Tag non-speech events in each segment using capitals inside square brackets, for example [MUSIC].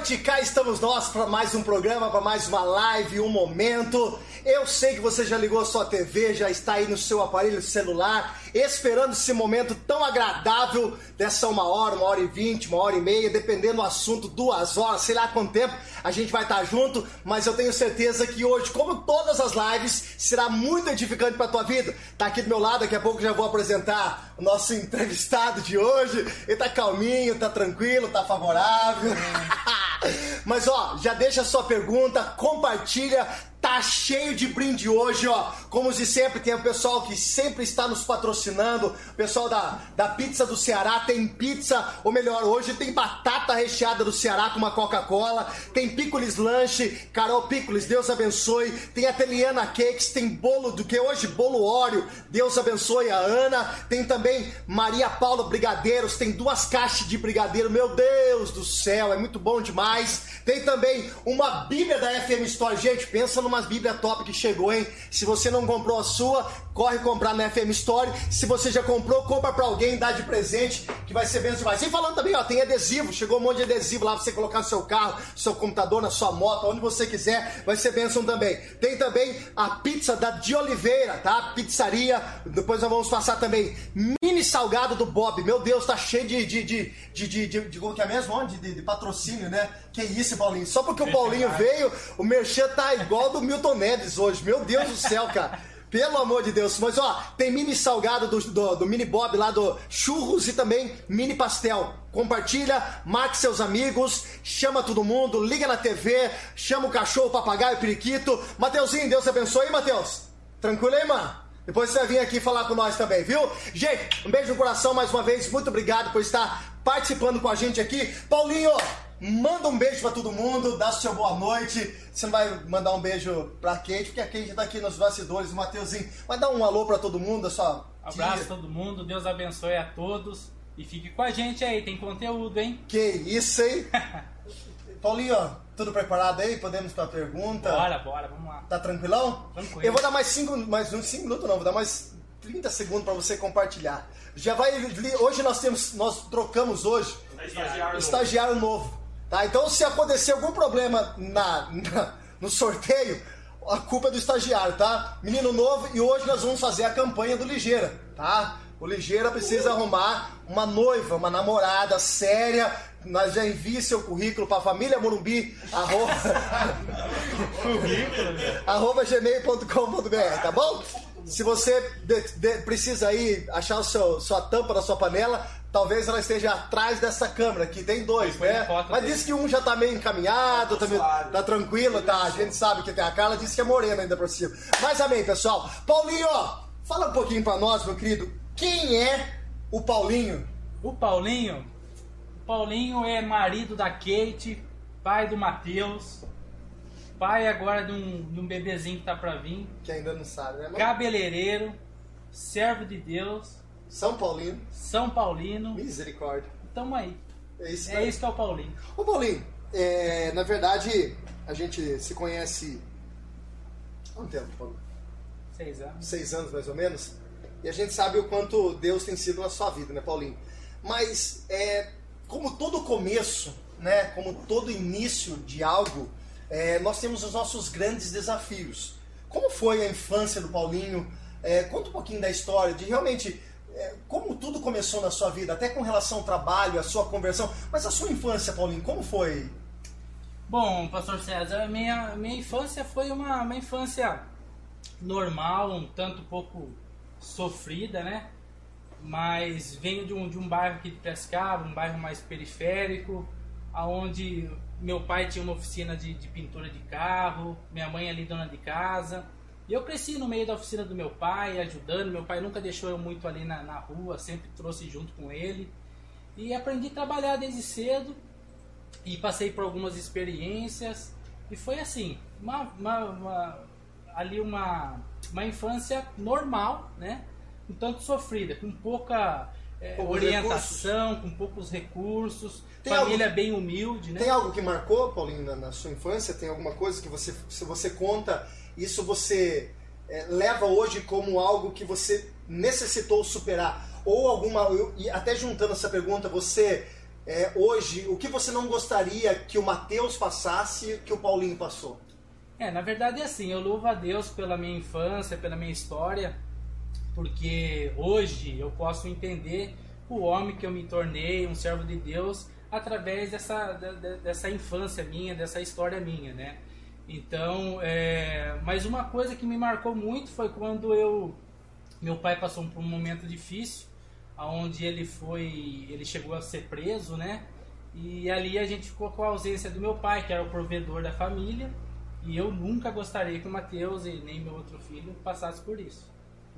Noite, cá estamos nós para mais um programa, para mais uma live, um momento. Eu sei que você já ligou a sua TV, já está aí no seu aparelho celular, esperando esse momento tão agradável dessa uma hora, uma hora e vinte, uma hora e meia, dependendo do assunto, duas horas, sei lá quanto tempo a gente vai estar junto, mas eu tenho certeza que hoje, como todas as lives, será muito edificante para a tua vida. Tá aqui do meu lado, daqui a pouco já vou apresentar o nosso [LAUGHS] entrevistado de hoje. Ele tá calminho, tá tranquilo, tá favorável. [LAUGHS] Mas ó, já deixa a sua pergunta, compartilha, Tá cheio de brinde hoje, ó. Como de sempre, tem o pessoal que sempre está nos patrocinando. O pessoal da, da Pizza do Ceará tem pizza, ou melhor, hoje tem batata recheada do Ceará com uma Coca-Cola. Tem Picolis Lanche, Carol Picolis, Deus abençoe. Tem a Teliana Cakes, tem bolo do que hoje? Bolo Óleo, Deus abençoe a Ana. Tem também Maria Paula Brigadeiros, tem duas caixas de brigadeiro. Meu Deus do céu, é muito bom demais. Tem também uma Bíblia da FM Store. Gente, pensa numas Bíblia top que chegou, hein? Se você não comprou a sua, corre comprar na FM Store. Se você já comprou, compra pra alguém, dá de presente, que vai ser bem demais. E falando também, ó, tem adesivo. Chegou um monte de adesivo lá pra você colocar no seu carro, no seu computador, na sua moto, onde você quiser. Vai ser bênção também. Tem também a pizza da de Oliveira, tá? Pizzaria. Depois nós vamos passar também mini salgado do Bob. Meu Deus, tá cheio de. de, de, de, de, de, de como que é mesmo? Onde? De, de patrocínio, né? Que isso, Paulinho? Só porque o Paulinho veio, o Merchan tá igual do Milton Neves hoje. Meu Deus do céu, cara. Pelo amor de Deus. Mas ó, tem mini salgado do, do, do, mini Bob lá do churros e também mini pastel. Compartilha, marque seus amigos, chama todo mundo, liga na TV, chama o cachorro, o papagaio, o periquito. Mateuzinho, Deus abençoe, hein, Mateus? Tranquilo aí, mano? Depois você vai vir aqui falar com nós também, viu? Gente, um beijo no coração mais uma vez. Muito obrigado por estar participando com a gente aqui. Paulinho, Manda um beijo para todo mundo, dá seu boa noite. Você não vai mandar um beijo pra Kate, porque a Kate tá aqui nos bastidores, o Mateuzinho. Vai dar um alô para todo mundo, só. Abraço a todo mundo, Deus abençoe a todos. E fique com a gente aí, tem conteúdo, hein? Que isso, hein? [LAUGHS] Paulinho, tudo preparado aí? Podemos para a pergunta? Bora, bora, vamos lá. Tá tranquilão? Tranquilo. Eu vou dar mais cinco, mais uns 5 minutos, não, vou dar mais 30 segundos para você compartilhar. Já vai. Hoje nós temos. Nós trocamos hoje. Estagiário, estagiário novo. Tá? Então, se acontecer algum problema na, na, no sorteio, a culpa é do estagiário, tá? Menino novo, e hoje nós vamos fazer a campanha do Ligeira, tá? O Ligeira precisa arrumar uma noiva, uma namorada séria. Nós já envie seu currículo para a família Morumbi, arroba, [LAUGHS] arroba gmail.com.br, tá bom? Se você de, de, precisa aí achar o seu, sua tampa da sua panela, talvez ela esteja atrás dessa câmera, que tem dois, né? Mas disse que um já tá meio encaminhado, tá, meio, tá tranquilo, tá? A gente sabe que tem a Carla, disse que é morena ainda por cima. Mas amém, pessoal. Paulinho, fala um pouquinho pra nós, meu querido, quem é o Paulinho? O Paulinho? O Paulinho é marido da Kate, pai do Matheus, pai agora de um, de um bebezinho que tá pra vir. Que ainda não sabe, né? Cabeleireiro, servo de Deus. São Paulino. São Paulino. Misericórdia. Tamo aí. É isso, é isso que é o Paulinho. Ô Paulinho, é, na verdade, a gente se conhece há um tempo, Paulo? Seis anos. Seis anos, mais ou menos. E a gente sabe o quanto Deus tem sido na sua vida, né, Paulinho? Mas, é, como todo começo, né, como todo início de algo, é, nós temos os nossos grandes desafios. Como foi a infância do Paulinho? É, conta um pouquinho da história, de realmente como tudo começou na sua vida, até com relação ao trabalho, a sua conversão. Mas a sua infância, Paulinho, como foi? Bom, pastor César, minha, minha infância foi uma, uma infância normal, um tanto pouco sofrida, né? Mas venho de um, de um bairro aqui de Prescaba, um bairro mais periférico, aonde meu pai tinha uma oficina de, de pintura de carro, minha mãe ali dona de casa. E eu cresci no meio da oficina do meu pai, ajudando. Meu pai nunca deixou eu muito ali na, na rua, sempre trouxe junto com ele. E aprendi a trabalhar desde cedo e passei por algumas experiências. E foi assim, uma, uma, uma ali uma, uma infância normal, né? Um tanto sofrida, com pouca é, orientação, recursos. com poucos recursos, tem família algo, bem humilde, né? Tem algo que marcou, Paulinho, na, na, sua infância? Tem alguma coisa que você, se você conta, isso você é, leva hoje como algo que você necessitou superar? Ou alguma, eu, e até juntando essa pergunta, você é, hoje, o que você não gostaria que o Matheus passasse que o Paulinho passou? É, na verdade é assim, eu louvo a Deus pela minha infância, pela minha história, porque hoje eu posso entender o homem que eu me tornei, um servo de Deus, através dessa, dessa infância minha, dessa história minha, né? Então, é, mas uma coisa que me marcou muito foi quando eu meu pai passou por um momento difícil, aonde ele foi, ele chegou a ser preso, né? E ali a gente ficou com a ausência do meu pai, que era o provedor da família, e eu nunca gostaria que o Matheus e nem meu outro filho passasse por isso.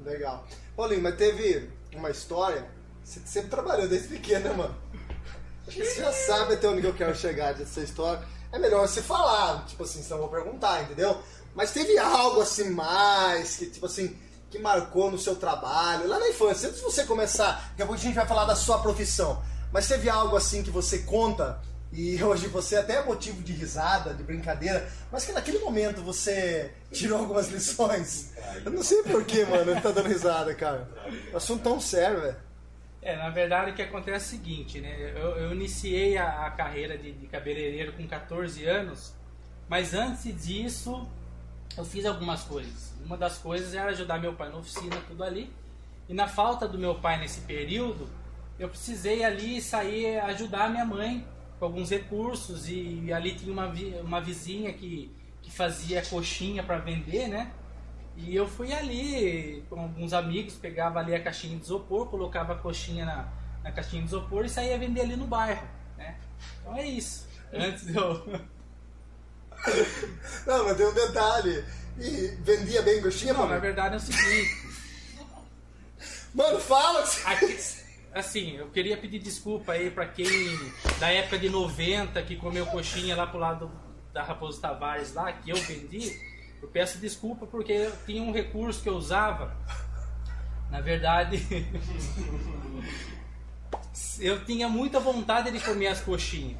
Legal. Paulinho, mas teve uma história, você sempre trabalhou desde pequeno, né, mano? Acho que você já sabe até onde eu quero chegar dessa história. É melhor você falar, tipo assim, senão eu vou perguntar, entendeu? Mas teve algo assim mais, que tipo assim, que marcou no seu trabalho, lá na infância, antes de você começar, daqui a pouco a gente vai falar da sua profissão, mas teve algo assim que você conta e [LAUGHS] hoje você até é motivo de risada, de brincadeira, mas que naquele momento você tirou algumas lições. Eu não sei porquê, mano, ele tá dando risada, cara. [LAUGHS] Assunto tão sério, velho. É, na verdade o que acontece é o seguinte, né? Eu, eu iniciei a, a carreira de, de cabeleireiro com 14 anos, mas antes disso eu fiz algumas coisas. Uma das coisas era ajudar meu pai na oficina, tudo ali. E na falta do meu pai nesse período, eu precisei ali sair ajudar minha mãe com alguns recursos. E, e ali tinha uma, uma vizinha que, que fazia coxinha para vender, né? E eu fui ali com alguns amigos, pegava ali a caixinha de isopor, colocava a coxinha na, na caixinha de isopor e saía vender ali no bairro, né? Então é isso. Antes eu [LAUGHS] Não, mas tem um detalhe. E vendia bem coxinha, Não, na verdade é o seguinte. Mano, fala! Aqui, assim, eu queria pedir desculpa aí pra quem da época de 90 que comeu coxinha lá pro lado da Raposo Tavares lá, que eu vendi. Eu peço desculpa porque eu tinha um recurso que eu usava. Na verdade, [LAUGHS] eu tinha muita vontade de comer as coxinhas.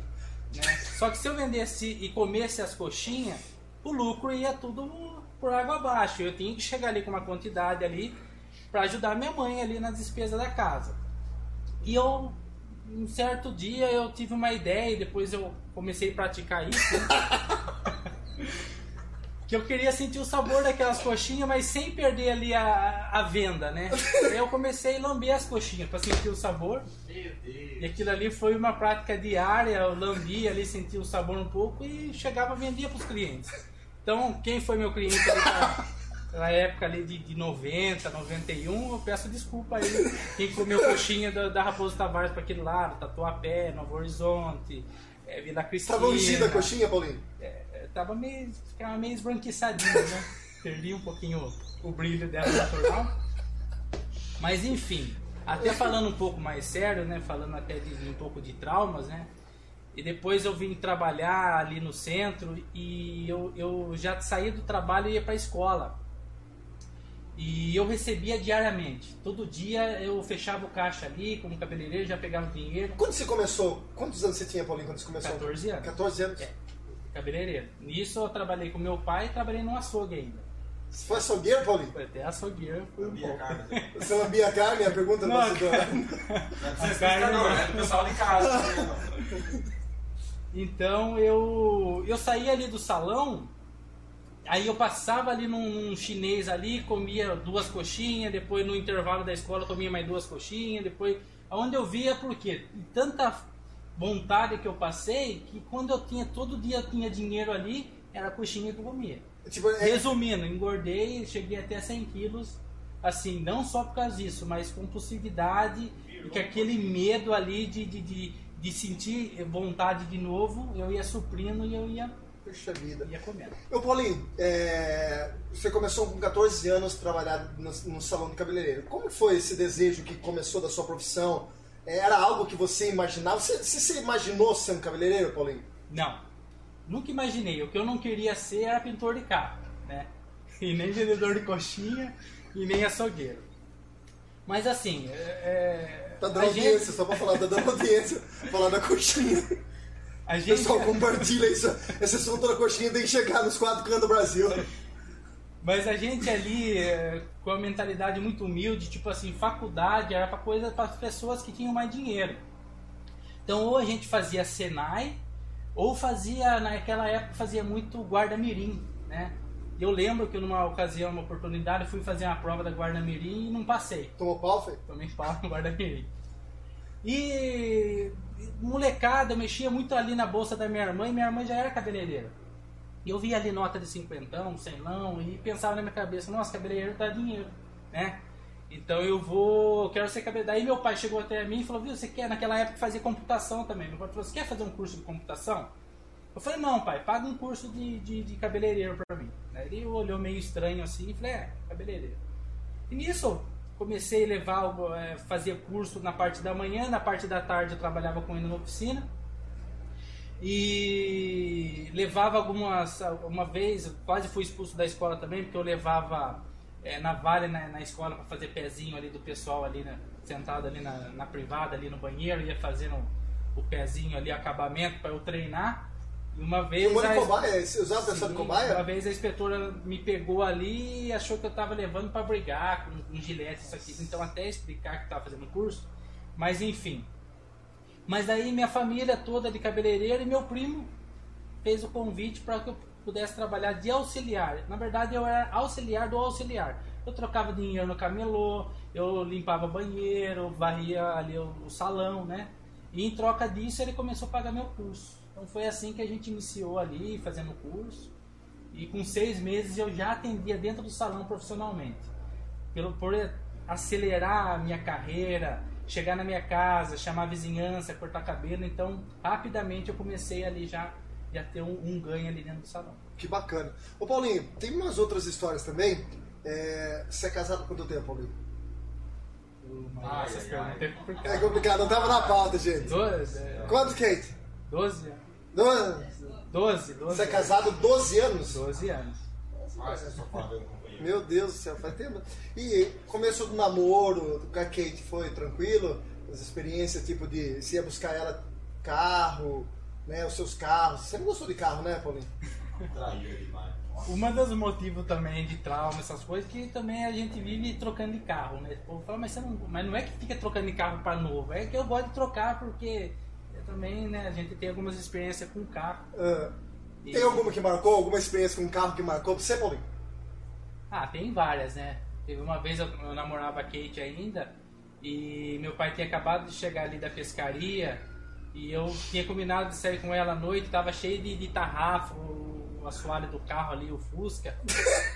Né? Só que se eu vendesse e comesse as coxinhas, o lucro ia tudo por água abaixo. Eu tinha que chegar ali com uma quantidade ali para ajudar minha mãe ali na despesa da casa. E eu, um certo dia, eu tive uma ideia e depois eu comecei a praticar isso. [LAUGHS] que eu queria sentir o sabor daquelas coxinhas, mas sem perder ali a, a venda, né? Aí eu comecei a lamber as coxinhas para sentir o sabor. E aquilo ali foi uma prática diária, eu lambia ali, sentia o sabor um pouco e chegava e vendia para os clientes. Então, quem foi meu cliente na época ali de, de 90, 91, eu peço desculpa aí. Quem comeu coxinha da, da Raposo Tavares para aquele lado, Tatuapé, Novo Horizonte, é, Vila Cristina. Tava ungida a coxinha, Paulinho? É, tava meio, ficava meio esbranquiçadinha, né? [LAUGHS] Perdi um pouquinho o brilho dela natural. Mas enfim, até falando um pouco mais sério, né? Falando até de, de um pouco de traumas, né? E depois eu vim trabalhar ali no centro e eu, eu já saía do trabalho e ia para a escola. E eu recebia diariamente. Todo dia eu fechava o caixa ali, como cabeleireiro, já pegava o dinheiro. Quando você começou? Quantos anos você tinha, Paulinho, quando você começou? 14 anos. 14 anos? É, cabeleireiro. Nisso eu trabalhei com meu pai e trabalhei no açougue ainda. Você foi açougueiro, Paulinho? Foi até açougueiro. Foi um pouco. Você lambia a carne? A pergunta Não, do bastidor. Carne Não, é o pessoal em casa. [LAUGHS] Então eu, eu saía ali do salão, aí eu passava ali num, num chinês ali, comia duas coxinhas, depois no intervalo da escola comia mais duas coxinhas, depois. Aonde eu via, por quê? E tanta vontade que eu passei que quando eu tinha, todo dia eu tinha dinheiro ali, era a coxinha que eu comia. Tipo, é- Resumindo, engordei, cheguei até 100 quilos, assim, não só por causa disso, mas com compulsividade e com aquele medo ali de, de, de, de sentir vontade de novo, eu ia suprindo e eu ia, Puxa vida. ia comendo. Ô Paulinho, é, você começou com 14 anos trabalhar no, no salão de cabeleireiro. Como foi esse desejo que começou da sua profissão? É, Era algo que você imaginava? Você, você, imaginou ser um cabeleireiro, Paulinho? Não, nunca imaginei. O que eu não queria ser era pintor de carro, né? E nem vendedor de coxinha e nem açougueiro. Mas assim, é, Tá a dando gente- audiência, só pra falar, tá dando audiência. falar da coxinha. a gente, Pessoal, compartilha isso. Esse assunto da coxinha tem que chegar nos quatro cantos do Brasil. Mas a gente ali, é, com a mentalidade muito humilde, tipo assim, faculdade era para coisa para as pessoas que tinham mais dinheiro. Então ou a gente fazia Senai, ou fazia, naquela época, fazia muito guarda-mirim, né? Eu lembro que numa ocasião, uma oportunidade, fui fazer uma prova da guarda-mirim e não passei. Tomou pau, foi? Tomei pau no guarda-mirim. E molecada, eu mexia muito ali na bolsa da minha irmã e minha irmã já era cabeleireira. E eu via ali nota de cinquentão, centão e pensava na minha cabeça, nossa, cabeleireiro dá dinheiro, né? Então eu vou, quero ser cabeleireiro. Daí meu pai chegou até mim e falou, viu, você quer, naquela época fazer computação também. Meu pai falou, você quer fazer um curso de computação? Eu falei, não pai, paga um curso de, de, de cabeleireiro pra mim. Ele olhou meio estranho assim e falei, é, cabeleireiro. E nisso, comecei a levar, é, fazia curso na parte da manhã, na parte da tarde eu trabalhava com ele na oficina. E levava algumas, uma vez, quase fui expulso da escola também, porque eu levava é, navalha na, na escola para fazer pezinho ali do pessoal ali, né, sentado ali na, na privada, ali no banheiro, ia fazendo o pezinho ali, acabamento para eu treinar. E uma vez. Filmou de cobaia? Você usava de cobaia? Uma vez a inspetora me pegou ali e achou que eu estava levando para brigar com um gilete, isso aqui. Então, até explicar que estava fazendo curso. Mas, enfim. Mas daí minha família toda de cabeleireiro e meu primo fez o convite para que eu pudesse trabalhar de auxiliar. Na verdade, eu era auxiliar do auxiliar. Eu trocava dinheiro no camelô, eu limpava banheiro, varria ali o, o salão, né? E em troca disso, ele começou a pagar meu curso. Então foi assim que a gente iniciou ali, fazendo o curso. E com seis meses eu já atendia dentro do salão profissionalmente. Pelo, por acelerar a minha carreira, chegar na minha casa, chamar a vizinhança, cortar cabelo. Então, rapidamente eu comecei ali já, já ter um, um ganho ali dentro do salão. Que bacana. Ô Paulinho, tem umas outras histórias também. É... Você é casado há quanto tempo, Paulinho? Ah, essas perguntas é complicado. É complicado, não tava na pauta, gente. Doze? É... Quanto, Kate? Doze? Doze? Doze, doze. Você é casado 12 anos? 12 anos. Meu Deus do céu, faz tempo. E começou do namoro com a Kate, foi tranquilo? As experiências, tipo de. Você ia buscar ela carro, né? Os seus carros. Você não gostou de carro, né, Paulinho? Uma dos motivos também de trauma, essas coisas, que também a gente vive trocando de carro, né? O povo fala, mas, você não, mas não é que fica trocando de carro para novo, é que eu gosto de trocar porque também, né, a gente tem algumas experiências com carro. Uh. Tem alguma que marcou? Alguma experiência com carro que marcou pra você, Paulinho? Ah, tem várias, né? Teve uma vez eu, eu namorava a Kate ainda e meu pai tinha acabado de chegar ali da pescaria e eu tinha combinado de sair com ela à noite, tava cheio de, de tarrafo, o assoalho do carro ali, o Fusca.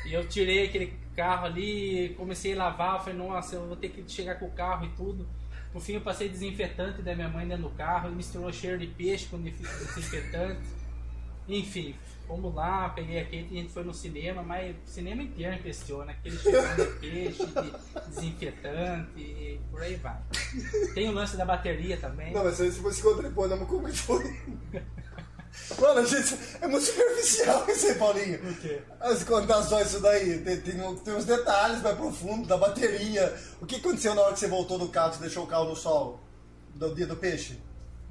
E eu tirei aquele carro ali, comecei a lavar, falei, nossa, eu vou ter que chegar com o carro e tudo. No fim eu passei desinfetante da minha mãe dentro do carro misturou cheiro de peixe com desinfetante. Enfim, fomos lá, peguei a Kate e a gente foi no cinema, mas o cinema inteiro impressiona, aquele cheiro de peixe, de desinfetante e por aí vai. Tem o lance da bateria também. Não, mas se você depois, não, como que foi? Mano, gente, é muito superficial isso aí, Paulinho. Por quê? As contações, isso daí. Tem, tem, tem uns detalhes mais profundos da bateria. O que aconteceu na hora que você voltou do carro, você deixou o carro no sol? Do dia do peixe?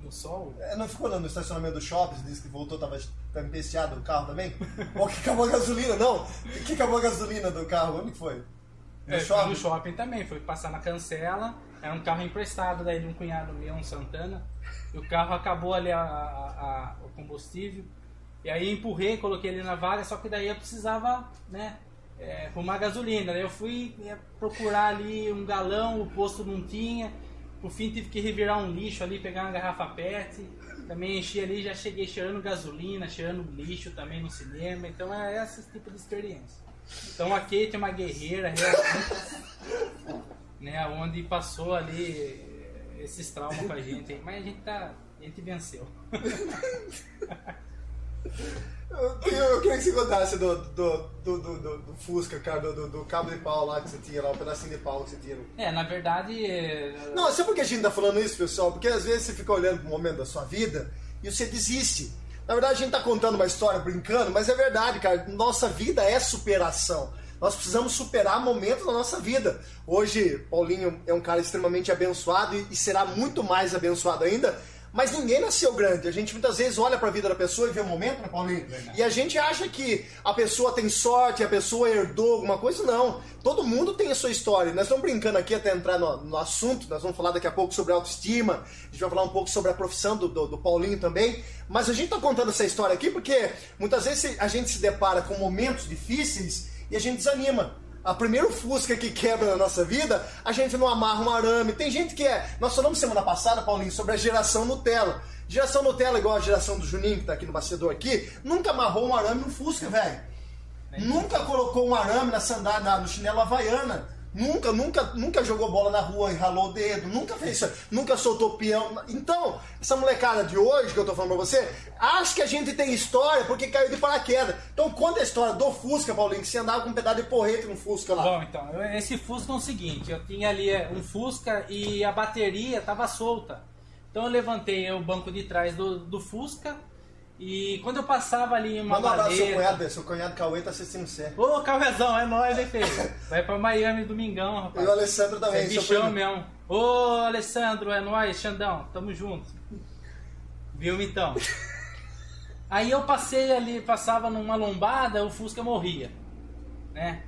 No sol? É, não ficou no estacionamento do shopping, disse que voltou, tava, tava empesteado o carro também? [LAUGHS] Ou que acabou a gasolina? Não, que acabou a gasolina do carro? Onde foi? No é, shopping? No shopping também, foi passar na cancela, era um carro emprestado daí de um cunhado meu, um Santana, e o carro acabou ali a, a, a, o combustível, e aí empurrei, coloquei ele na vaga, só que daí eu precisava, né, é, arrumar gasolina, daí eu fui procurar ali um galão, o posto não tinha, por fim tive que revirar um lixo ali, pegar uma garrafa PET. Também enchi ali, já cheguei cheirando gasolina, cheirando lixo também no cinema. Então é esse tipo de experiência. Então a Kate é uma guerreira [LAUGHS] né, onde passou ali esses traumas com a gente, mas a gente tá. A gente venceu. [LAUGHS] Eu, eu, queria que você contasse do, do, do, do, do Fusca, cara, do, do, cabo de pau lá que você tinha lá, o pedacinho de pau que você tinha. É, na verdade. É... Não, sabe por que a gente tá falando isso, pessoal? Porque às vezes você fica olhando pro momento da sua vida e você desiste. Na verdade, a gente tá contando uma história brincando, mas é verdade, cara. Nossa vida é superação. Nós precisamos superar momentos da nossa vida. Hoje, Paulinho é um cara extremamente abençoado e será muito mais abençoado ainda Mas ninguém nasceu grande. A gente muitas vezes olha para a vida da pessoa e vê o um momento, né, Paulinho? E a gente acha que a pessoa tem sorte, a pessoa herdou alguma coisa. Não. Todo mundo tem a sua história. Nós estamos brincando aqui até entrar no, no assunto. Nós vamos falar daqui a pouco sobre autoestima. A gente vai falar um pouco sobre a profissão do, do, do Paulinho também. Mas a gente está contando essa história aqui porque muitas vezes a gente se depara com momentos difíceis e a gente desanima a primeiro Fusca que quebra na nossa vida, a gente não amarra um arame. Tem gente que é. Nós falamos semana passada, Paulinho, sobre a geração Nutella. Geração Nutella, igual a geração do Juninho, que tá aqui no bastidor aqui, nunca amarrou um arame no Fusca, velho. Nunca colocou um arame na sandália, no chinelo havaiana. Nunca, nunca, nunca jogou bola na rua e ralou o dedo, nunca fez isso, nunca soltou peão. Então, essa molecada de hoje que eu tô falando pra você, acha que a gente tem história porque caiu de paraquedas. Então conta a história do Fusca, Paulinho, que você andava com um pedaço de porrete no Fusca lá. Bom, então, esse Fusca é o seguinte, eu tinha ali é, um Fusca e a bateria tava solta. Então eu levantei o banco de trás do, do Fusca, e quando eu passava ali uma Manda um abraço seu cunhado, seu cunhado Cauê tá assistindo você. Ô, Cauêzão, é nóis, hein, filho? Vai pra Miami domingão, rapaz. E o Alessandro também, é bichão mesmo. Ô, Alessandro, é nóis, Xandão, tamo junto. Viu, então? Aí eu passei ali, passava numa lombada, o Fusca morria, né?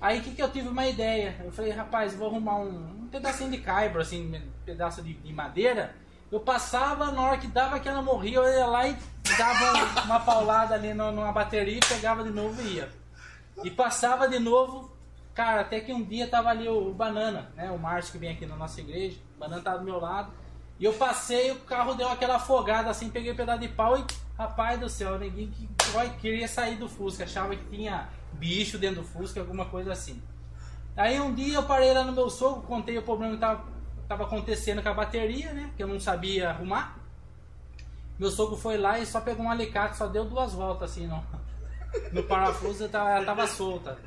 Aí que que eu tive uma ideia? Eu falei, rapaz, vou arrumar um, um pedacinho de caibro, assim, um pedaço de, de madeira. Eu passava, na hora que dava que ela morria, eu ia lá e dava uma paulada ali numa bateria, pegava de novo e ia. E passava de novo, cara, até que um dia tava ali o, o Banana, né? O Márcio que vem aqui na nossa igreja, o Banana tava do meu lado. E eu passei, o carro deu aquela afogada assim, peguei um pedaço de pau e, rapaz do céu, ninguém que queria sair do Fusca, achava que tinha bicho dentro do Fusca, alguma coisa assim. Aí um dia eu parei lá no meu sogro, contei o problema que tava, tava acontecendo com a bateria, né? Que eu não sabia arrumar. Meu sogro foi lá e só pegou um alicate, só deu duas voltas assim no, no parafuso, ela tava solta.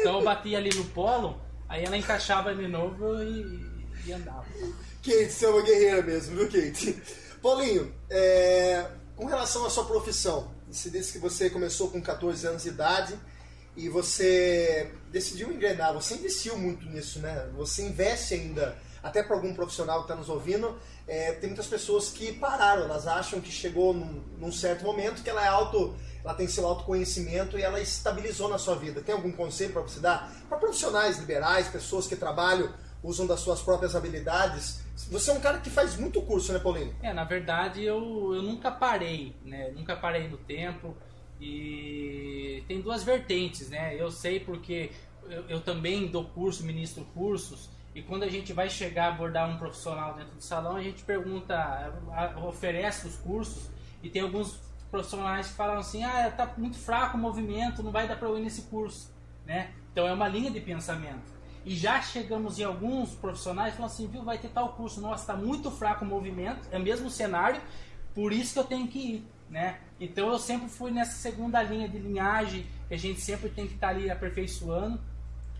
Então eu bati ali no polo, aí ela encaixava de novo e, e andava. Kate, você é uma guerreira mesmo, viu, Kate? Paulinho, é, com relação à sua profissão, você disse que você começou com 14 anos de idade e você decidiu engrenar, você investiu muito nisso, né? Você investe ainda, até para algum profissional que está nos ouvindo, é, tem muitas pessoas que pararam, elas acham que chegou num, num, certo momento que ela é auto, ela tem seu autoconhecimento e ela estabilizou na sua vida. Tem algum conselho para você dar para profissionais liberais, pessoas que trabalham, usam das suas próprias habilidades? Você é um cara que faz muito curso, né, Paulinho? É, na verdade eu, eu nunca parei, né? Nunca parei no tempo e tem duas vertentes, né? Eu sei porque eu, eu também dou curso, ministro cursos e quando a gente vai chegar a abordar um profissional dentro do salão, a gente pergunta, oferece os cursos e tem alguns profissionais que falam assim: ah, tá muito fraco o movimento, não vai dar para eu ir nesse curso, né? Então é uma linha de pensamento. E já chegamos em alguns profissionais falando assim, viu, vai ter tal curso, nossa, está muito fraco o movimento, é o mesmo cenário, por isso que eu tenho que ir, né? Então eu sempre fui nessa segunda linha de linhagem, que a gente sempre tem que estar tá ali aperfeiçoando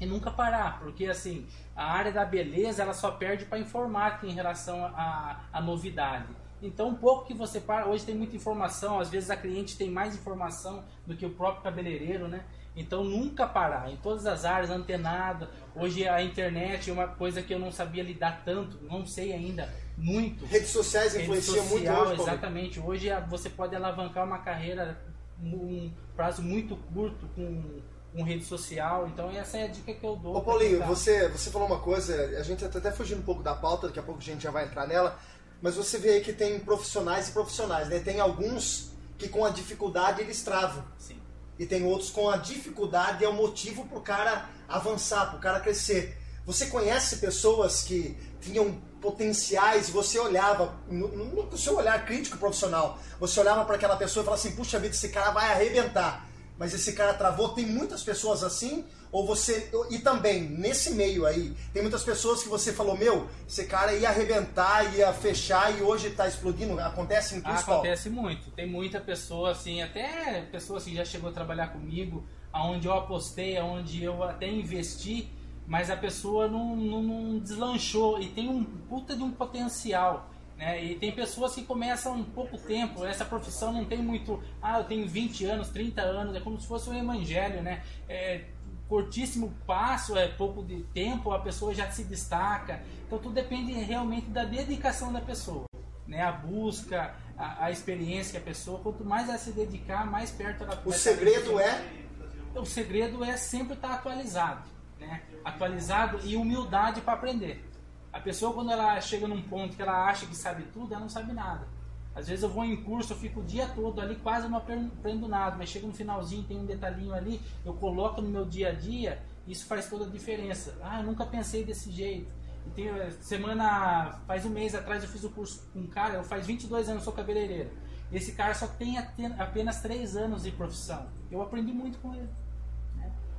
e nunca parar, porque assim, a área da beleza ela só perde para informática em relação à novidade. Então, um pouco que você para, hoje tem muita informação, às vezes a cliente tem mais informação do que o próprio cabeleireiro, né? Então nunca parar, em todas as áreas, antenado. Hoje a internet é uma coisa que eu não sabia lidar tanto, não sei ainda muito. Redes sociais influenciam muito hoje. Exatamente. Hoje você pode alavancar uma carreira um prazo muito curto com com rede social. Então essa é a dica que eu dou. Ô Paulinho, você, você falou uma coisa, a gente tá até fugindo um pouco da pauta, daqui a pouco a gente já vai entrar nela, mas você vê aí que tem profissionais e profissionais, né? Tem alguns que com a dificuldade eles travam. Sim e tem outros com a dificuldade é o motivo para o cara avançar, para o cara crescer. Você conhece pessoas que tinham potenciais você olhava, no, no seu olhar crítico profissional, você olhava para aquela pessoa e falava assim: puxa vida, esse cara vai arrebentar. Mas esse cara travou. Tem muitas pessoas assim ou você. E também, nesse meio aí, tem muitas pessoas que você falou, meu, esse cara ia arrebentar, ia fechar e hoje está explodindo. Acontece em principal? Acontece muito. Tem muita pessoa, assim, até pessoas que já chegou a trabalhar comigo, aonde eu apostei, aonde eu até investi, mas a pessoa não, não, não deslanchou e tem um puta de um potencial. Né? E tem pessoas que começam um pouco tempo, essa profissão não tem muito, ah, eu tenho 20 anos, 30 anos, é como se fosse um evangelho, né? É, curtíssimo passo, é pouco de tempo, a pessoa já se destaca. Então tudo depende realmente da dedicação da pessoa. né? A busca, a, a experiência que a pessoa, quanto mais ela se dedicar, mais perto ela O segredo é o segredo é sempre estar atualizado, né? Atualizado e humildade para aprender. A pessoa quando ela chega num ponto que ela acha que sabe tudo, ela não sabe nada. Às vezes eu vou em curso, eu fico o dia todo ali, quase não aprendo nada, mas chega no finalzinho, tem um detalhinho ali, eu coloco no meu dia a dia, isso faz toda a diferença. Ah, eu nunca pensei desse jeito. Tem, eh, semana, faz um mês atrás eu fiz o curso com um cara, eu faz 22 anos, sou cabeleireiro. Esse cara só tem apenas 3 anos de profissão. Eu aprendi muito com ele.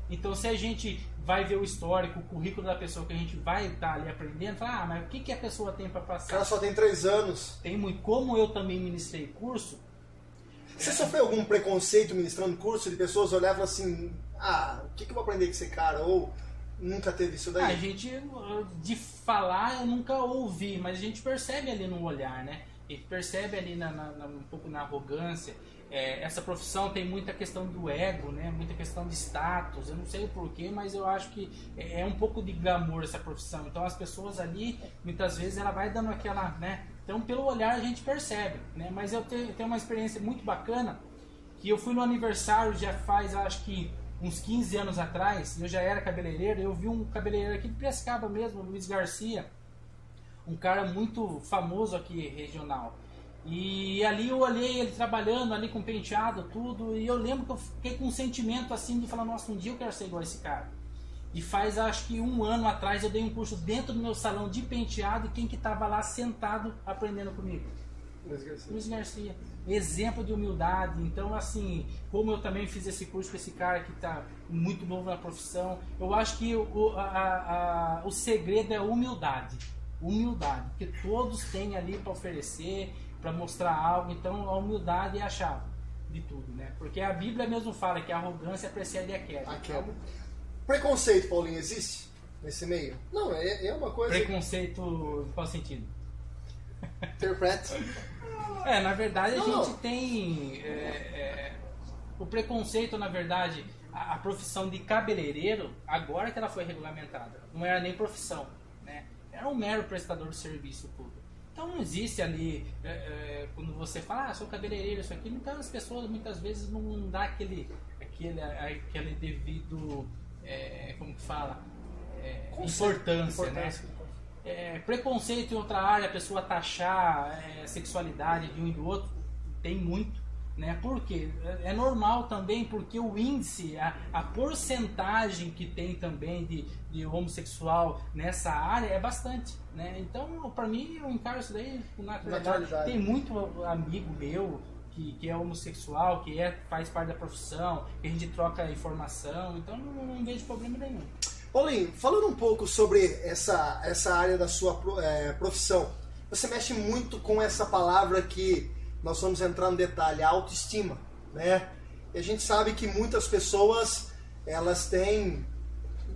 Então, se a gente vai ver o histórico, o currículo da pessoa que a gente vai estar tá ali aprendendo, fala, ah, mas o que, que a pessoa tem para passar? O cara só tem três anos. Tem muito. Como eu também ministrei curso. Você é... sofreu algum preconceito ministrando curso de pessoas olhavam assim, ah, o que, que eu vou aprender com esse cara? Ou nunca teve isso daí? Ah, a gente, de falar, eu nunca ouvi, mas a gente percebe ali no olhar, né? E percebe ali na, na, um pouco na arrogância é, essa profissão tem muita questão do ego, né? Muita questão de status. Eu não sei o porquê, mas eu acho que é, é um pouco de glamour essa profissão. Então as pessoas ali, muitas vezes, ela vai dando aquela, né? Então pelo olhar a gente percebe, né? Mas eu tenho, uma experiência muito bacana que eu fui no aniversário já faz, acho que uns 15 anos atrás. Eu já era cabeleireiro. Eu vi um cabeleireiro aqui de Piracicaba mesmo, Luiz Garcia, um cara muito famoso aqui regional. E ali eu olhei ele trabalhando ali com penteado, tudo, e eu lembro que eu fiquei com um sentimento assim de falar, nossa, um dia eu quero ser igual a esse cara. E faz acho que um ano atrás eu dei um curso dentro do meu salão de penteado e quem que estava lá sentado aprendendo comigo? Luiz Garcia. Luiz Garcia. Exemplo de humildade. Então, assim, como eu também fiz esse curso com esse cara que está muito novo na profissão, eu acho que o, a, a, o segredo é humildade. Humildade. Porque todos têm ali para oferecer para mostrar algo. Então a humildade é a chave de tudo, né? Porque a Bíblia mesmo fala que a arrogância precede a queda. A queda. Preconceito, Paulinho, existe nesse meio? Não, é, é uma coisa. Preconceito em qual sentido? Interpreta. É, na verdade a gente tem. É, é, o preconceito, na verdade, a, a, profissão de cabeleireiro, agora que ela foi regulamentada, não era nem profissão, né? Era um mero prestador de serviço público. Então não existe ali, é, é, quando você fala, ah, sou cabeleireiro, isso aqui, então as pessoas muitas vezes não dá aquele, aquele, aquele devido, é, como que fala, é, importância, importância, né? É, preconceito em outra área, a pessoa taxar é, sexualidade de um e do outro, tem muito. Né? Por quê? É normal também porque o índice, a, a porcentagem que tem também de, de homossexual nessa área é bastante. Né? Então, para mim, eu encaro isso daí com naturalidade. Tem muito amigo meu que, que é homossexual, que é, faz parte da profissão, que a gente troca informação, então não, não vejo problema nenhum. Paulinho, falando um pouco sobre essa, essa área da sua é, profissão, você mexe muito com essa palavra que nós vamos entrar no detalhe, a autoestima, né? E a gente sabe que muitas pessoas, elas têm,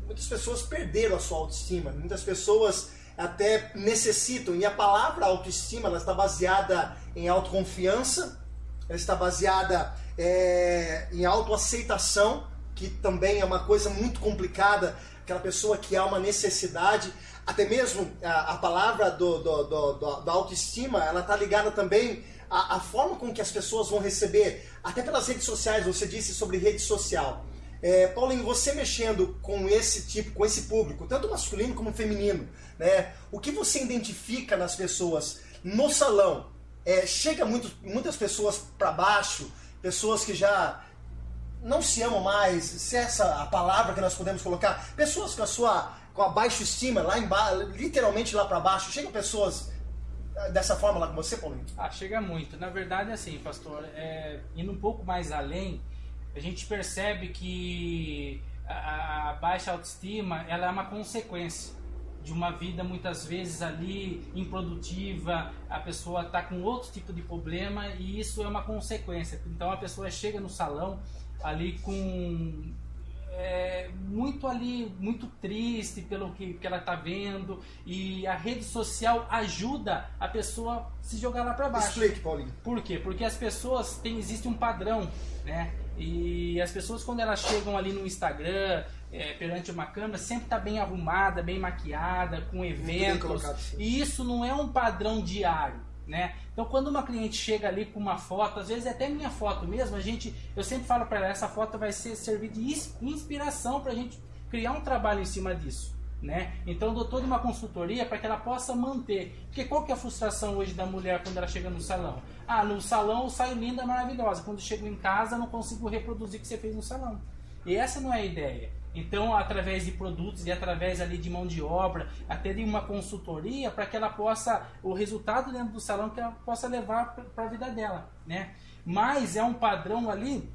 muitas pessoas perderam a sua autoestima, muitas pessoas até necessitam, e a palavra autoestima, ela está baseada em autoconfiança, ela está baseada é, em autoaceitação, que também é uma coisa muito complicada, aquela pessoa que há uma necessidade, até mesmo a, a palavra do, do, do, do, da autoestima, ela está ligada também a, a, forma com que as pessoas vão receber, até pelas redes sociais, você disse sobre rede social. É, Paulinho, você mexendo com esse tipo, com esse público, tanto masculino como feminino, né? O que você identifica nas pessoas no salão? É, chega muito, muitas pessoas para baixo, pessoas que já não se amam mais, se é essa a palavra que nós podemos colocar, pessoas com a sua com a baixa estima lá embaixo, literalmente lá para baixo, chegam pessoas dessa forma lá com você, Paulinho? Ah, chega muito. Na verdade, assim, pastor, é, indo um pouco mais além, a gente percebe que a, a baixa autoestima ela é uma consequência de uma vida muitas vezes ali improdutiva, a pessoa está com outro tipo de problema e isso é uma consequência. Então a pessoa chega no salão ali com é, muito ali, muito triste pelo que, que ela está vendo e a rede social ajuda a pessoa se jogar lá para baixo. Explique, Paulinho. Por quê? Porque as pessoas têm existe um padrão, né? E as pessoas quando elas chegam ali no Instagram é, perante uma câmera sempre está bem arrumada, bem maquiada, com eventos. E isso não é um padrão diário Né? Então, quando uma cliente chega ali com uma foto, às vezes é até minha foto mesmo, a gente, eu sempre falo para ela, essa foto vai ser servir de inspiração para a gente criar um trabalho em cima disso. Né? Então eu dou toda uma consultoria para que ela possa manter. Porque qual que é a frustração hoje da mulher quando ela chega no salão? Ah, no salão eu saio linda, maravilhosa. Quando chego em casa não consigo reproduzir o que você fez no salão. E essa não é a ideia. Então, através de produtos e através ali de mão de obra, até de uma consultoria, para que ela possa, o resultado dentro do salão, que ela possa levar para a vida dela, né? Mas é um padrão ali,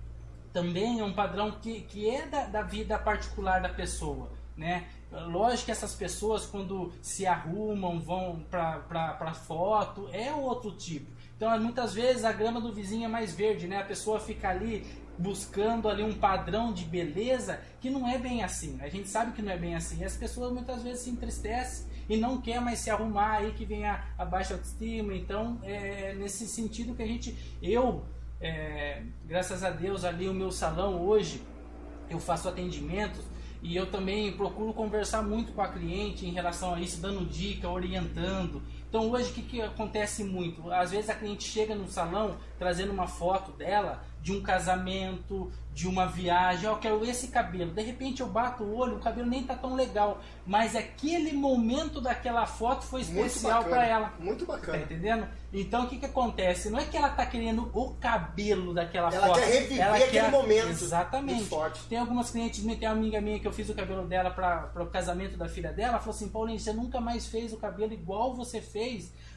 também é um padrão que, que é da, da vida particular da pessoa, né? Lógico que essas pessoas, quando se arrumam, vão para foto, é outro tipo. Então, muitas vezes a grama do vizinho é mais verde, né? A pessoa fica ali buscando ali um padrão de beleza que não é bem assim. A gente sabe que não é bem assim. As pessoas muitas vezes se entristecem e não quer mais se arrumar aí que vem a, a baixa autoestima. Então é nesse sentido que a gente, eu, é, graças a Deus ali o meu salão hoje eu faço atendimentos e eu também procuro conversar muito com a cliente em relação a isso, dando dica, orientando. Então hoje o que, que acontece muito? Às vezes a cliente chega no salão trazendo uma foto dela de um casamento, de uma viagem, eu quero esse cabelo. De repente eu bato o olho, o cabelo nem tá tão legal, mas aquele momento daquela foto foi especial para ela. Muito bacana. Tá entendendo? Então o que que acontece? Não é que ela tá querendo o cabelo daquela ela foto. Quer reviver ela aquele quer momento. Exatamente. forte. Tem algumas clientes, tem uma amiga minha que eu fiz o cabelo dela para o casamento da filha dela, ela falou assim: "Paulinho, você nunca mais fez o cabelo igual você fez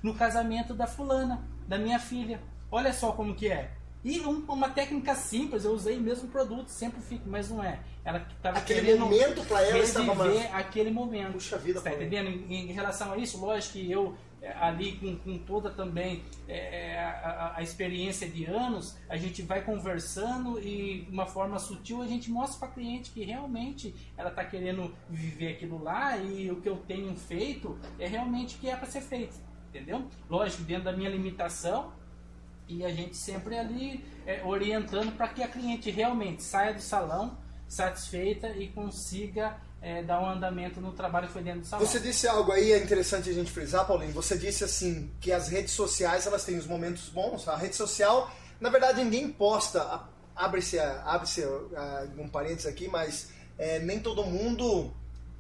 no casamento da fulana, da minha filha. Olha só como que é. E um, uma técnica simples, eu usei o mesmo produto, sempre fico, mas não é. Ela estava aquele momento para ela estava mais... aquele momento. Puxa vida, tá entendendo? Em, em, relação a isso, lógico que eu é, ali com, com toda também é, a, a, experiência de anos, a gente vai conversando e de uma forma sutil a gente mostra para a cliente que realmente ela está querendo viver aquilo lá e o que eu tenho feito é realmente o que é para ser feito, entendeu? Lógico, dentro da minha limitação, e a gente sempre ali é, orientando para que a cliente realmente saia do salão satisfeita e consiga é, dar um andamento no trabalho que foi dentro do salão. Você disse algo aí, é interessante a gente frisar, Paulinho. Você disse assim que as redes sociais elas têm os momentos bons. A rede social, na verdade, ninguém posta. Abre-se abre um parênteses aqui, mas é, nem todo mundo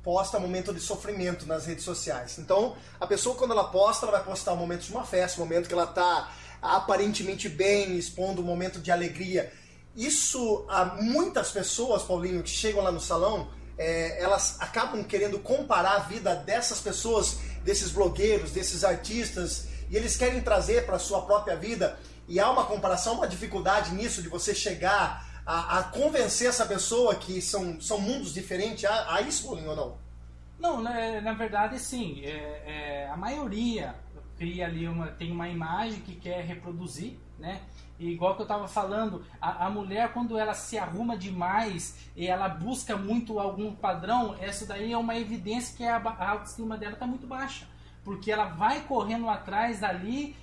posta momento de sofrimento nas redes sociais. Então, a pessoa quando ela posta, ela vai postar o momento de uma festa, o momento que ela está aparentemente bem, expondo um momento de alegria. Isso, há muitas pessoas, Paulinho, que chegam lá no salão, é, elas acabam querendo comparar a vida dessas pessoas, desses blogueiros, desses artistas, e eles querem trazer para a sua própria vida. E há uma comparação, uma dificuldade nisso, de você chegar a, a convencer essa pessoa que são, são mundos diferentes. Há, há isso, Paulinho, ou não? Não, na, né, na verdade, sim. É, é, a maioria cria ali uma tem uma imagem que quer reproduzir, né? E igual que eu estava falando, a, a, mulher quando ela se arruma demais e ela busca muito algum padrão, essa daí é uma evidência que a, a autoestima dela está muito baixa porque ela vai correndo atrás dali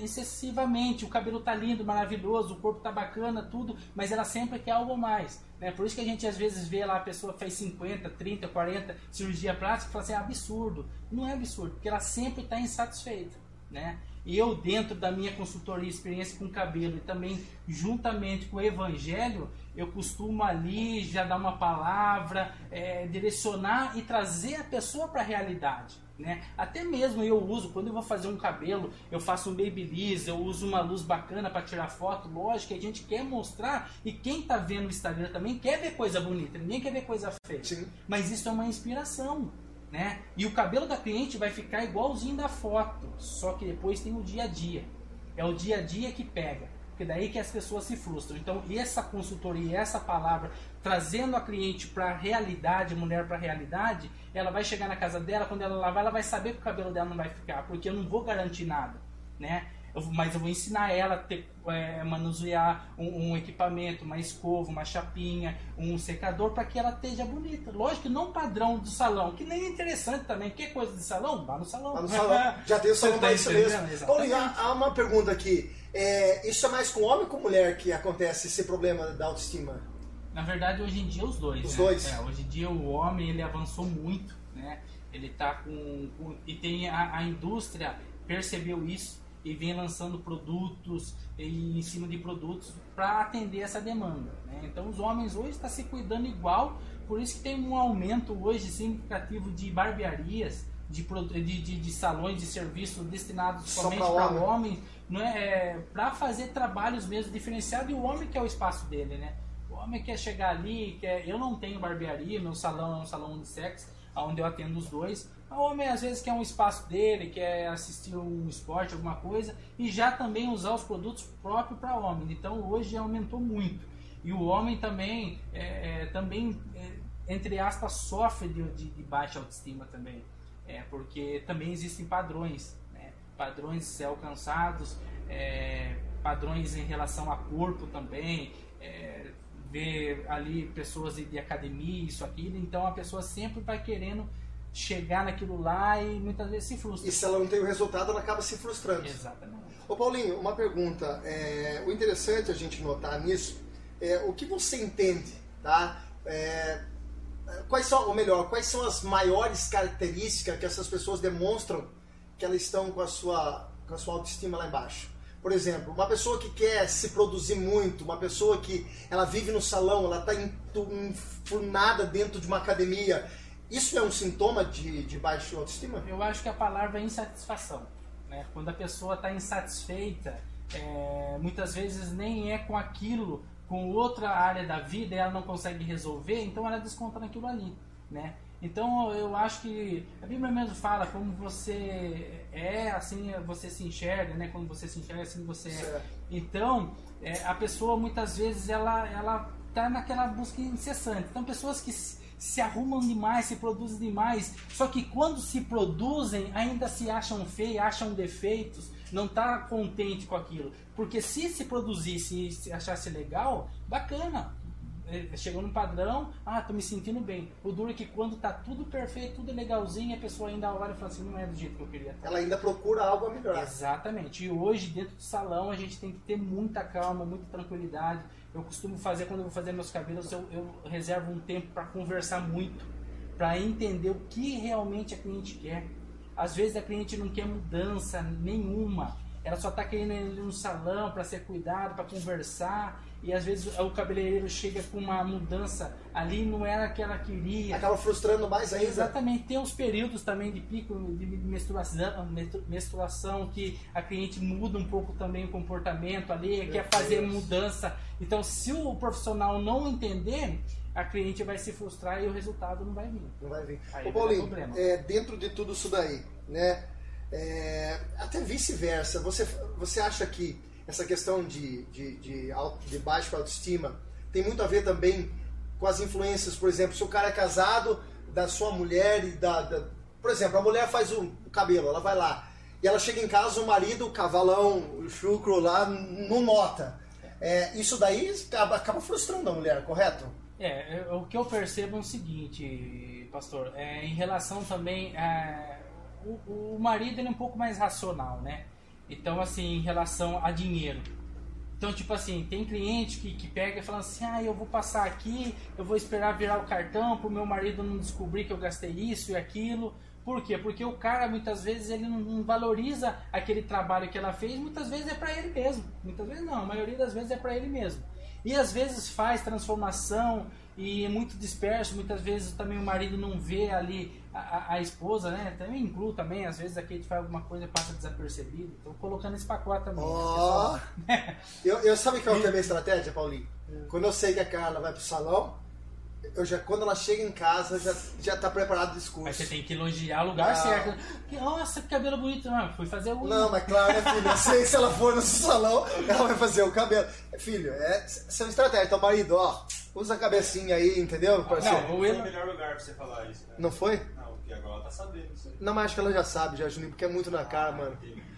excessivamente. O cabelo tá lindo, maravilhoso, o corpo tá bacana, tudo, mas ela sempre quer algo mais. Né? Por isso que a gente às vezes vê lá a pessoa fez 50, 30, 40 cirurgia plástica e fala assim, é absurdo. Não é absurdo, porque ela sempre está insatisfeita. Né? Eu, dentro da minha consultoria experiência com cabelo e também juntamente com o evangelho, eu costumo ali já dar uma palavra, é, direcionar e trazer a pessoa para a realidade. Né? Até mesmo eu uso, quando eu vou fazer um cabelo, eu faço um babyliss, eu uso uma luz bacana para tirar foto. Lógico que a gente quer mostrar e quem está vendo o Instagram também quer ver coisa bonita, ninguém quer ver coisa feia. Sim. Mas isso é uma inspiração. Né? E o cabelo da cliente vai ficar igualzinho da foto, só que depois tem o dia a dia. É o dia a dia que pega. Porque daí que as pessoas se frustram. Então, essa consultoria, essa palavra, trazendo a cliente para a realidade, mulher para a realidade, ela vai chegar na casa dela, quando ela lavar, ela vai saber que o cabelo dela não vai ficar, porque eu não vou garantir nada, né? Eu, mas eu vou ensinar ela a ter, é, manusear um, um, equipamento, uma escova, uma chapinha, um secador para que ela esteja bonita. Lógico que não padrão do salão, que nem é interessante também. Que coisa de salão? Vá no salão. Vá no salão. [LAUGHS] Já tem o salão para isso mesmo. Paulinho, há uma pergunta aqui. É, isso é mais com homem ou com mulher que acontece esse problema da autoestima? Na verdade, hoje em dia os dois. Os né? dois. É, hoje em dia o homem ele avançou muito, né? Ele tá com, com e tem a, a indústria percebeu isso e vem lançando produtos e em cima de produtos para atender essa demanda. Né? Então os homens hoje estão se cuidando igual, por isso que tem um aumento hoje significativo de barbearias, de, de, de, de salões de serviço destinados somente para homem. homem, não é, para fazer trabalhos mesmo diferenciados e o homem que é o espaço dele, né? O homem quer chegar ali, quer, eu não tenho barbearia, meu salão é um salão unissex, onde eu atendo os dois. O homem às vezes quer um espaço dele, quer assistir um esporte, alguma coisa, e já também usar os produtos próprios para homem. Então hoje aumentou muito. E o homem também, é, é, também é, entre aspas, sofre de, de, de baixa autoestima também. É, porque também existem padrões, né? padrões ser alcançados, é, padrões em relação a corpo também, é, ver ali pessoas de, de academia, isso, aquilo, então a pessoa sempre vai querendo chegar naquilo lá e muitas vezes se frustra. E se ela não tem o resultado, ela acaba se frustrando. Exatamente. Ô Paulinho, uma pergunta. É, o interessante a gente notar nisso é o que você entende, tá? É, quais são, ou melhor, quais são as maiores características que essas pessoas demonstram que elas estão com a sua, com a sua autoestima lá embaixo? Por exemplo, uma pessoa que quer se produzir muito, uma pessoa que ela vive no salão, ela está enfurnada dentro de uma academia, isso é um sintoma de, de baixa autoestima? Eu acho que a palavra é insatisfação. Né? Quando a pessoa está insatisfeita, é, muitas vezes nem é com aquilo, com outra área da vida, ela não consegue resolver, então ela desconta naquilo ali. Né? Então eu acho que a Bíblia mesmo fala como você é, assim você se enxerga, né? Quando você se enxerga, assim você é. Então é, a pessoa muitas vezes ela ela tá naquela busca incessante. Então pessoas que se, arrumam demais, se produzem demais, só que quando se produzem ainda se acham feios, acham defeitos, não tá contente com aquilo. Porque se se produzisse e se achasse legal, bacana É, chegou num padrão, ah, tô me sentindo bem. O duro é que quando tá tudo perfeito, tudo legalzinho, a pessoa ainda olha e fala assim, não é do jeito que eu queria estar. Ela ainda procura algo a melhorar. Exatamente. E hoje, dentro do salão, a gente tem que ter muita calma, muita tranquilidade. Eu costumo fazer, quando eu vou fazer meus cabelos, eu, eu reservo um tempo para conversar muito, para entender o que realmente a cliente quer. Às vezes a cliente não quer mudança nenhuma. Ela só está querendo ir no salão para ser cuidado, para conversar. E às vezes o cabeleireiro chega com uma mudança ali, não era a que ela queria. Acaba frustrando mais ainda. Exatamente. Tem os períodos também de pico de menstruação, menstruação que a cliente muda um pouco também o comportamento ali, Meu quer fazer Deus. mudança. Então, se o profissional não entender, a cliente vai se frustrar e o resultado não vai vir. Não vai vir. Aí Ô Paulinho, é, dentro de tudo isso daí, né? é, até vice-versa, você, você acha que essa questão de, de, de, auto, de baixa autoestima tem muito a ver também com as influências, por exemplo, se o cara é casado da sua mulher e da. da- por exemplo, a mulher faz o, cabelo, ela vai lá. E ela chega em casa, o marido, o cavalão, o chucro lá, não nota. É, isso daí acaba, acaba frustrando a mulher, correto? É, o que eu percebo é o seguinte, pastor, é, em relação também a, o, o marido ele é um pouco mais racional, né? Então, assim, em relação a dinheiro. Então, tipo assim, tem cliente que, que pega e fala assim, ah, eu vou passar aqui, eu vou esperar virar o cartão pro meu marido não descobrir que eu gastei isso e aquilo. Por quê? Porque o cara, muitas vezes, ele não valoriza aquele trabalho que ela fez, muitas vezes é para ele mesmo. Muitas vezes não, a maioria das vezes é para ele mesmo. E às vezes faz transformação e é muito disperso, muitas vezes também o marido não vê ali a, a- a esposa, né? Também incluo também, às vezes a Kate faz alguma coisa e passa desapercebido. Tô colocando esse pacote também. né, Ó, pessoal? eu, eu sabe qual que é a minha [LAUGHS] estratégia, Paulinho? Quando eu sei que a Carla vai pro salão, eu já, quando ela chega em casa, já, já tá preparado o discurso. Mas você tem que elogiar o lugar Não. certo. Que, Nossa, que cabelo bonito. Não, fui fazer o. Não, mas claro, né, filho? Eu [LAUGHS] sei que se ela for no salão, ela vai fazer o cabelo. Filho, é, são estratégias. Então, marido, ó, usa a cabecinha aí, entendeu, parceiro? Não, Não, o Foi o elo- melhor lugar pra você falar isso, né? foi? Não, porque agora ela tá sabendo. Não, mas acho que ela já sabe, já, Juninho, porque é muito na cara, mano.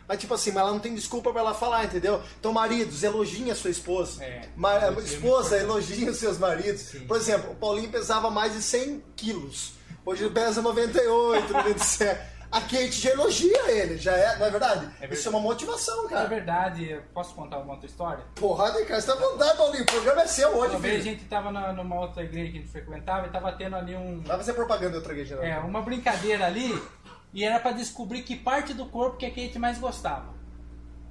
Mas, tipo assim, mas ela não tem desculpa pra ela falar, entendeu? Então, maridos, elogiem a sua esposa. É. Ma- é esposa, elogiem os seus maridos. Sim. Por exemplo, o Paulinho pesava mais de 100 quilos. Hoje ele pesa 98, 97. [LAUGHS] A Kate já elogia ele, já é, não é verdade? verdade. Isso é uma motivação, cara. verdade, eu posso contar uma outra história? Porra, né, cara? Você tá à vontade, Paulinho. O programa é seu hoje, Uma vez a filho. gente tava na- numa outra igreja que a gente frequentava e tava tendo ali um. Vai fazer propaganda de outra igreja, não. É, uma brincadeira ali E era pra descobrir que parte do corpo que a Kate mais gostava.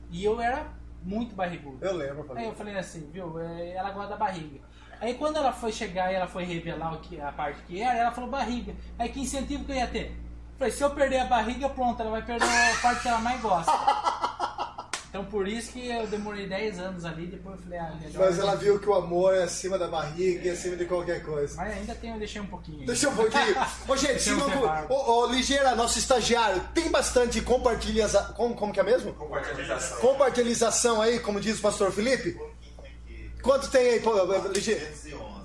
E eu era muito barrigudo. Eu lembro. Aí eu falei assim, viu? é, Ela gosta da barriga. Aí quando ela foi chegar e ela foi revelar o que, a parte que era, ela falou barriga. Aí que incentivo que eu ia ter? Falei, se eu perder a barriga, pronto, ela vai perder a parte que ela mais gosta. [LAUGHS] Então por isso que eu demorei 10 anos ali, depois eu falei, ah, melhor. Mas ela viu que o amor é acima da barriga e acima de qualquer coisa. Mas ainda tem, eu deixei um pouquinho. aí. Deixa um pouquinho. [LAUGHS] Ô, gente, se não. Ô, ô, Ligeira, nosso estagiário, tem bastante compartilhação. Como, como que é mesmo? Compartilhação. Compartilhação aí, como diz o pastor Felipe? Quanto tem aí, pô, Ligeira?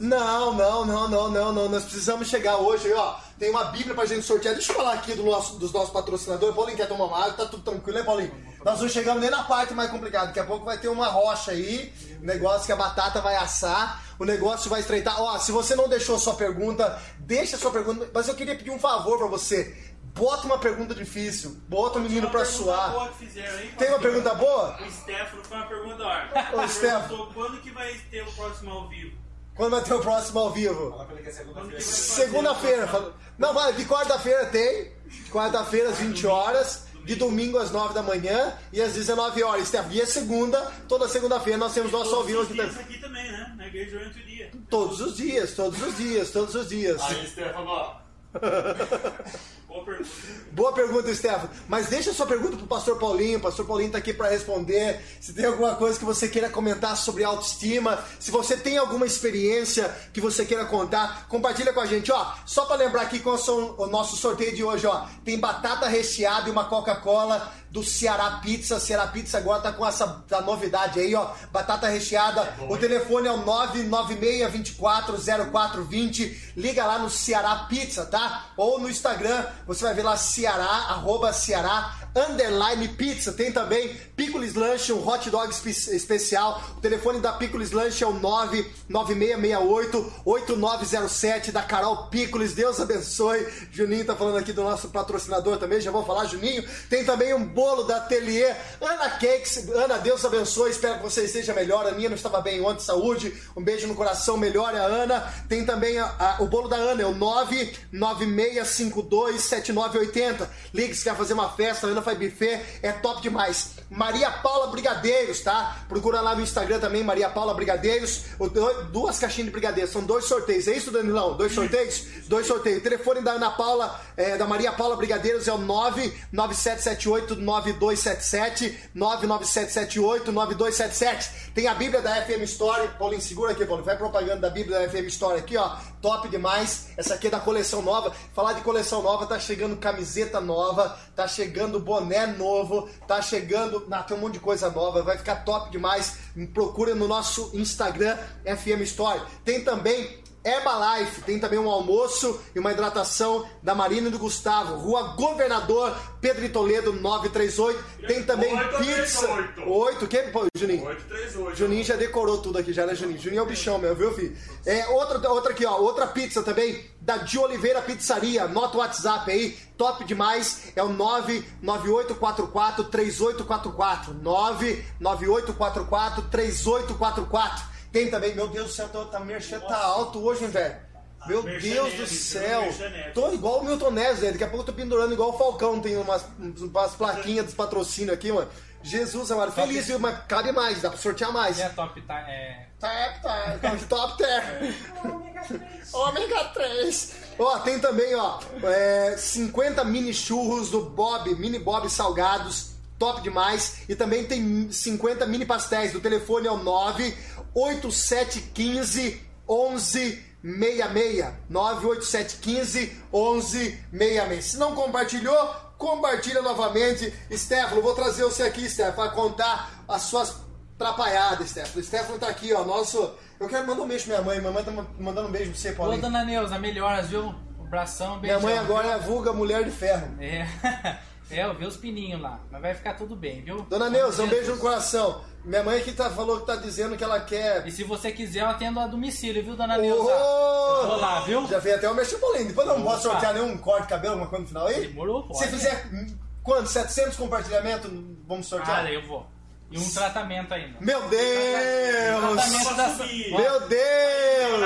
Não, não, não, não, não, não. Nós precisamos chegar hoje, ó. Tem uma Bíblia pra gente sortear. Deixa eu falar aqui do nosso, dos nossos patrocinadores. Paulinho quer tomar uma água, tá tudo tranquilo, né, Paulinho? Nós não chegamos nem na parte mais complicada. Daqui a pouco vai ter uma rocha aí. Um negócio que a batata vai assar. O negócio vai estreitar. Ó, se você não deixou sua pergunta, deixa sua pergunta. Mas eu queria pedir um favor pra você. Bota uma pergunta difícil. Bota o menino pra suar. Boa que fizeram, hein, Tem uma pergunta boa? O Stefano foi uma pergunta ó. Ô, Stefano. Quando que vai ter o próximo ao vivo? Quando vai ter o próximo ao vivo? Fala pra ele que é segunda-feira. Segunda-feira. Não, vai, de quarta-feira tem. Quarta-feira às 20 horas. De domingo às 9 da manhã e às 19 horas. Steph. E é segunda, toda segunda-feira nós temos nosso ao vivo aqui também. aqui também, né? Na igreja durante o dia. Todos os dias, todos os dias, todos os dias. Aí, Stefano, ó. [LAUGHS] Boa pergunta. Boa pergunta, Stefano. Mas deixa sua pergunta pro pastor Paulinho. O pastor Paulinho tá aqui para responder. Se tem alguma coisa que você queira comentar sobre autoestima, se você tem alguma experiência que você queira contar, compartilha com a gente, ó. Só para lembrar aqui qual são o nosso sorteio de hoje, ó. Tem batata recheada e uma Coca-Cola do Ceará Pizza. Ceará Pizza agora tá com essa a novidade aí, ó. Batata recheada. O telefone é o 996240420. Liga lá no Ceará Pizza, tá? Ou no Instagram, você vai ver lá Ceará, arroba Ceará, underline pizza. Tem também Picolis Lanche, um hot dog espe- especial. O telefone da Picolis Lanche é o 99668-8907 da Carol Picolis. Deus abençoe. Juninho tá falando aqui do nosso patrocinador também, já vou falar, Juninho. Tem também um bolo da Atelier Ana Cakes. Ana, Deus abençoe. Espero que você esteja melhor. A Aninha não estava bem ontem, saúde. Um beijo no coração, melhore a Ana. Tem também a- a- o bolo da Ana, é o 996527980. Ligue se quer fazer uma festa, Ana faz buffet, é top demais. Maria Paula Brigadeiros, tá? Procura lá no Instagram também, Maria Paula Brigadeiros. Duas caixinhas de brigadeiros, são dois sorteios. É isso, Danilão? Dois sorteios? Dois sorteios. O telefone da Ana Paula, é, da Maria Paula Brigadeiros é o 99778-9277. 99778-9277. Tem a Bíblia da FM Story. Paulinho, segura aqui, Paulinho. Vai propaganda da Bíblia da FM Story aqui, ó. Top demais. Essa aqui é da coleção nova. Falar de coleção nova, tá chegando camiseta nova, tá chegando boné novo, tá chegando. Ah, tem um monte de coisa nova, vai ficar top demais. Procura no nosso Instagram, FM Story. Tem também Herbalife, tem também um almoço e uma hidratação da Marina e do Gustavo. Rua Governador Pedro Toledo 938. Tem também Oito, pizza. oito. 8, que, pô, Juninho? 838. Juninho já decorou tudo aqui, já, né, Juninho? Juninho é o bichão meu, viu, filho? É, outra, outra aqui, ó, outra pizza também, da de Oliveira Pizzaria. Nota o WhatsApp aí, top demais. É o 998443844. 998443844. Tem também, meu Deus do céu, tá, tá merchan tá alto hoje, hein, velho? Meu Merchanese, Deus do céu. Tô igual o Milton Neves, velho. Daqui a pouco eu tô pendurando igual o Falcão. Tem umas, umas plaquinhas dos patrocínios aqui, mano. Jesus, amado. Feliz, viu? Mas cabe mais, dá pra sortear mais. E a top tá, é, Top, top, top term. Ômega 3. Ó, tem também, ó, é, 50 mini churros do Bob, mini Bob salgados, top demais. E também tem 50 mini pastéis. O telefone é o 98715 1166. 98715 1166. Se não compartilhou, compartilha novamente. Stefano, vou trazer você aqui, Stefano, para contar as suas atrapalhada, Stefano. Stefano tá aqui, ó. Nosso. Eu quero mandar um beijo pra minha mãe. Minha mãe tá mandando um beijo pra você, Ô, Paulinho. dona Neuza, melhoras, viu? Um abração, Minha beijão. mãe agora é a vulga mulher de ferro. É, [LAUGHS] é, eu vi os pininhos lá. Mas vai ficar tudo bem, viu? Dona Neuza, um beijo no coração. Minha mãe aqui tá, falou que tá dizendo que ela quer. E se você quiser, eu atendo a domicílio, viu, dona Neuza? Ô! Vou lá, viu? Já veio até o Paulinho. Depois não posso sortear nenhum corte de cabelo, alguma coisa no final aí? Demorou, pode. Se fizer hum, quanto? 700 compartilhamentos, vamos sortear? Ah, eu vou. E um tratamento ainda. Meu Deus! Tratamento da... subir. Meu Deus!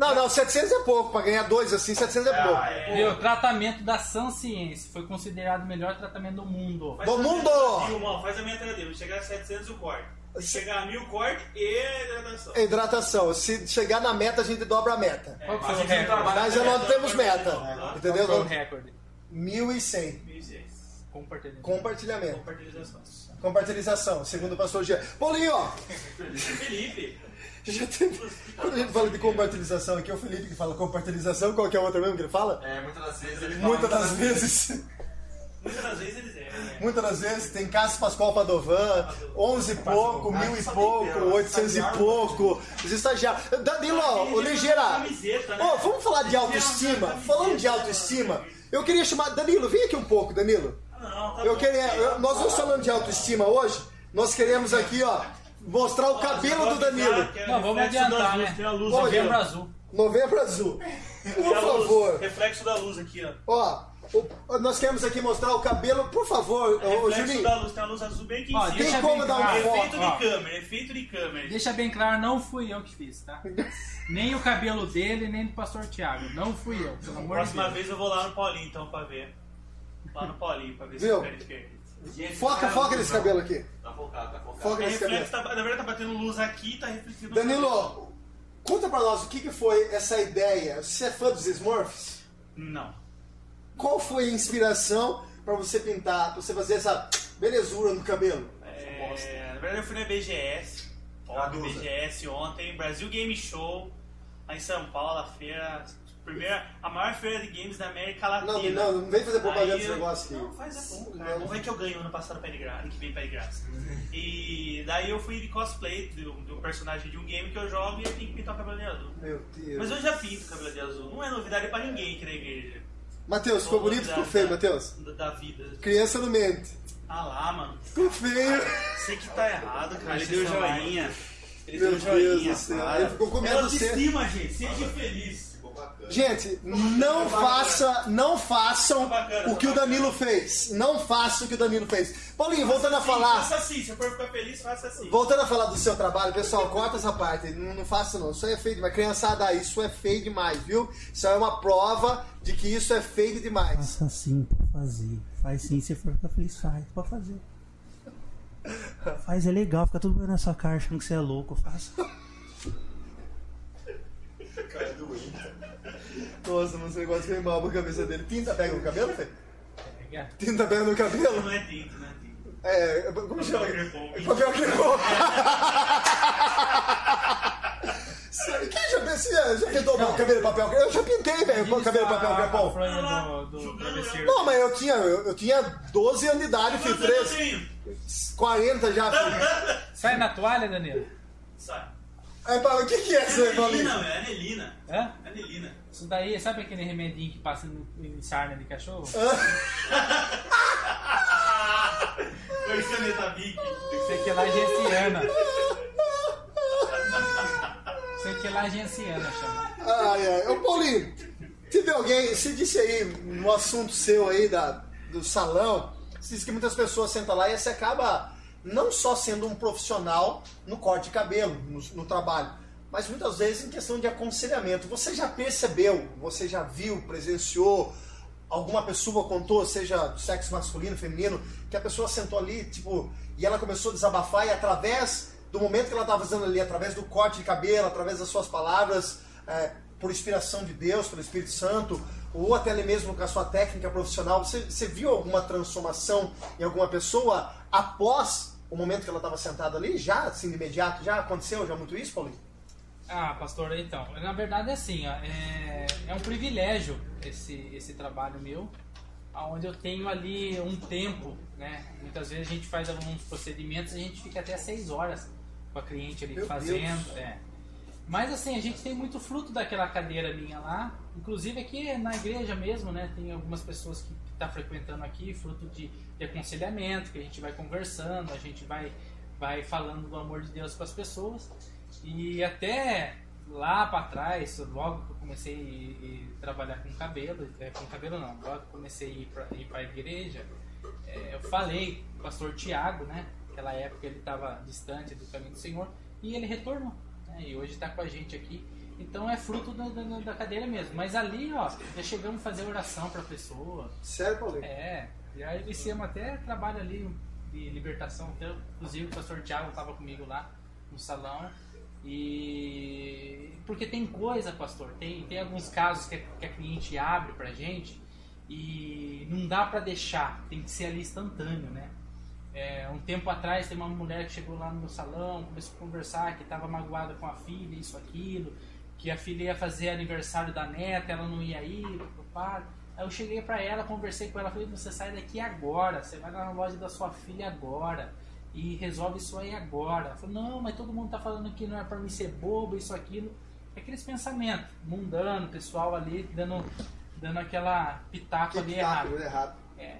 Não, não, 700 é pouco. Pra ganhar dois assim, 700 é pouco. Ah, é. Viu? Tratamento da Ciência foi considerado o melhor tratamento do mundo. Faz Do a mundo! faz a meta dele. Chegar a 700 o corte. Chegar a 1000 corte e a hidratação. Hidratação. Se chegar na meta, a gente dobra a meta. Qual que mas foi o recorde? já não temos meta. Qual Entendeu? foi o recorde? 1.100. 1.600. Compartilhamento. Compartilhamento. Compartilhações. Compartilhação, segundo o pastor Jean. Paulinho, ó. [LAUGHS] Felipe, Já tem... Quando a gente fala de compartilhação aqui, é o Felipe que fala compartilhação, qual que é a outra mesmo que ele fala? É, muitas das vezes ele Muitas fala das vezes, muitas das vezes eles erram, né? muitas das vezes tem Cássio Pascoal Padovan, 11 e pouco, mil e pouco, 800 e pouco, os estagiários. Danilo, ó, ô Ligeira, Camiseta, né? ó, vamos falar de autoestima? Falando de autoestima, eu queria chamar. Danilo, vem aqui um pouco, Danilo. Não, tá Eu bom. queria, eu- nós vamos falando de autoestima hoje, nós queremos aqui, ó, mostrar o cabelo do Danilo. Não, vamos adiantar, luz, né? Tem a luz Olha, aqui, Novembro azul. Novembro Azul. Por favor. Reflexo da luz aqui, ó. Ó, o- nós queremos aqui mostrar o cabelo, por favor, ô, ô Reflexo Juninho. da luz, tem a luz azul bem aqui Ó, em deixa cima. Tem como bem dar um claro. foco? Efeito ó. de câmera, efeito de câmera. Deixa bem claro, não fui eu que fiz, tá? [LAUGHS] Nem o cabelo dele, nem do pastor Tiago. Não fui eu, pelo amor de Próxima Deus. vez eu vou lá no Paulinho, então, pra ver. Lá no Paulinho, pra ver se Viu? eu quero esquerda. Foca, foca nesse cabelo aqui. Tá focado, tá focado. Foca É nesse cabelo. tá, na verdade tá batendo luz aqui e tá refletindo. Danilo, conta pra nós o que, que foi essa ideia. Você é fã dos Smurfs? Não. Qual foi a inspiração pra você pintar, pra você fazer essa belezura no cabelo? É, na verdade eu fui na BGS. Ontem, Traduza. BGS ontem, Brasil Game Show, lá em São Paulo, a feira. Primeira, a maior feira de games da América Não, Latina. não, não vem fazer propaganda desse negócio aqui. Não, faz é bom, cara. Não. Não vai que eu ganho ano passado pra de graça, ano que vem pra de graça. E daí eu fui de cosplay do, do personagem de um game que eu jogo e eu tenho que pintar o cabelo de azul. Meu Deus. Mas eu já pinto o cabelo de azul. Não é novidade pra ninguém aqui na igreja. Matheus, ficou bonito ou ficou feio, Matheus? Da, da vida. Criança não mente. Ah lá, mano. Ficou feio. Sei que tá errado, cara. Ele deu joinha. Ele Meu deu joinha. Deus do céu. cara. Ele ficou com É medo de autoestima, gente. Seja feliz. Gente, não faça, não façam Bacana, o que o Danilo fez. Não faça o que o Danilo fez. Paulinho, voltando a falar, Faça assim. Se for ficar feliz, faça assim. voltando a falar do seu trabalho, pessoal, corta essa parte. Não, não faça não. Isso aí é feio demais. Criançada, isso é feio demais, viu? Isso é uma prova de que isso é feio demais. Faça sim, pode fazer. Faz sim, se for ficar feliz, faz. Pode fazer. Faz, é legal, fica tudo bem na sua cara achando que você é louco. Faça. Cara doente. Nossa, mas esse negócio veio mal pra cabeça dele. Tinta pega no cabelo, Fê? Pega. Tinta pega no cabelo? Não é tinto, não é tinto. É, como chama? Papel crepom. Papel crepom. Cê- Quem já, você já pintou o cabelo de papel crepom? Eu já pintei, velho, o cabelo de papel A crepom. travesseiro. Não, mas eu tinha, eu, eu tinha 12 anos de idade, eu 13, tenho? 40 já, filho. Sai na toalha, Danilo. Sai. Aí, Paulo, o que, que é isso aí, Paulinho? Anelina, é anelina. Hã? Anelina. Isso daí, sabe aquele remedinho que passa no, em sarna de cachorro? Foi caneta Bic. Isso aqui é lá genciana. Isso aqui é lá genciana, chama. Ai, ai. Ô, Paulinho, teve alguém, você disse aí no assunto seu aí da, do salão, você disse que muitas pessoas sentam lá e você acaba não só sendo um profissional no corte de cabelo, no, no trabalho, mas muitas vezes em questão de aconselhamento. Você já percebeu, você já viu, presenciou, alguma pessoa contou, seja do sexo masculino, feminino, que a pessoa sentou ali, tipo, e ela começou a desabafar e através do momento que ela estava fazendo ali, através do corte de cabelo, através das suas palavras, é, por inspiração de Deus, pelo Espírito Santo, ou até mesmo com a sua técnica profissional, você, você viu alguma transformação em alguma pessoa após o momento que ela estava sentada ali? Já, assim, de imediato? Já aconteceu já muito isso, Paulinho? Ah, pastor, então, na verdade é assim, ó, é, é um privilégio esse, esse trabalho meu, onde eu tenho ali um tempo, né? Muitas vezes a gente faz alguns procedimentos e a gente fica até seis horas com a cliente ali Meu fazendo. É. Mas assim, a gente tem muito fruto daquela cadeira minha lá, inclusive aqui na igreja mesmo, né? Tem algumas pessoas que estão tá frequentando aqui, fruto de, de aconselhamento, que a gente vai conversando, a gente vai, vai falando do amor de Deus com as pessoas. E até lá para trás, logo que eu comecei a trabalhar com cabelo, é, com cabelo não, logo que eu comecei a ir para a igreja, é, eu falei com o pastor Tiago, né? Naquela época ele estava distante do caminho do Senhor e ele retornou. Né, e hoje está com a gente aqui. Então é fruto da, da, da cadeira mesmo. Mas ali, ó, já chegamos a fazer oração pra pessoa. Sério, Paulinho? É, já iniciamos até trabalho ali de libertação. Até, inclusive o pastor Tiago estava comigo lá no salão. E porque tem coisa, pastor, tem, tem alguns casos que a, que a cliente abre pra gente e não dá pra deixar, tem que ser ali instantâneo, né? É, um tempo atrás tem uma mulher que chegou lá no meu salão, começou a conversar que estava magoada com a filha, isso, aquilo, que a filha ia fazer aniversário da neta, ela não ia ir, preocupada. Aí eu cheguei pra ela, conversei com ela, falei, você sai daqui agora, você vai lá na loja da sua filha agora e resolve isso aí agora. Ela falou, não, mas todo mundo tá falando que não é pra mim ser bobo, isso, aquilo. Aqueles pensamentos mundano, pessoal ali dando, dando aquela pitaco ali errado. tudo errado. É.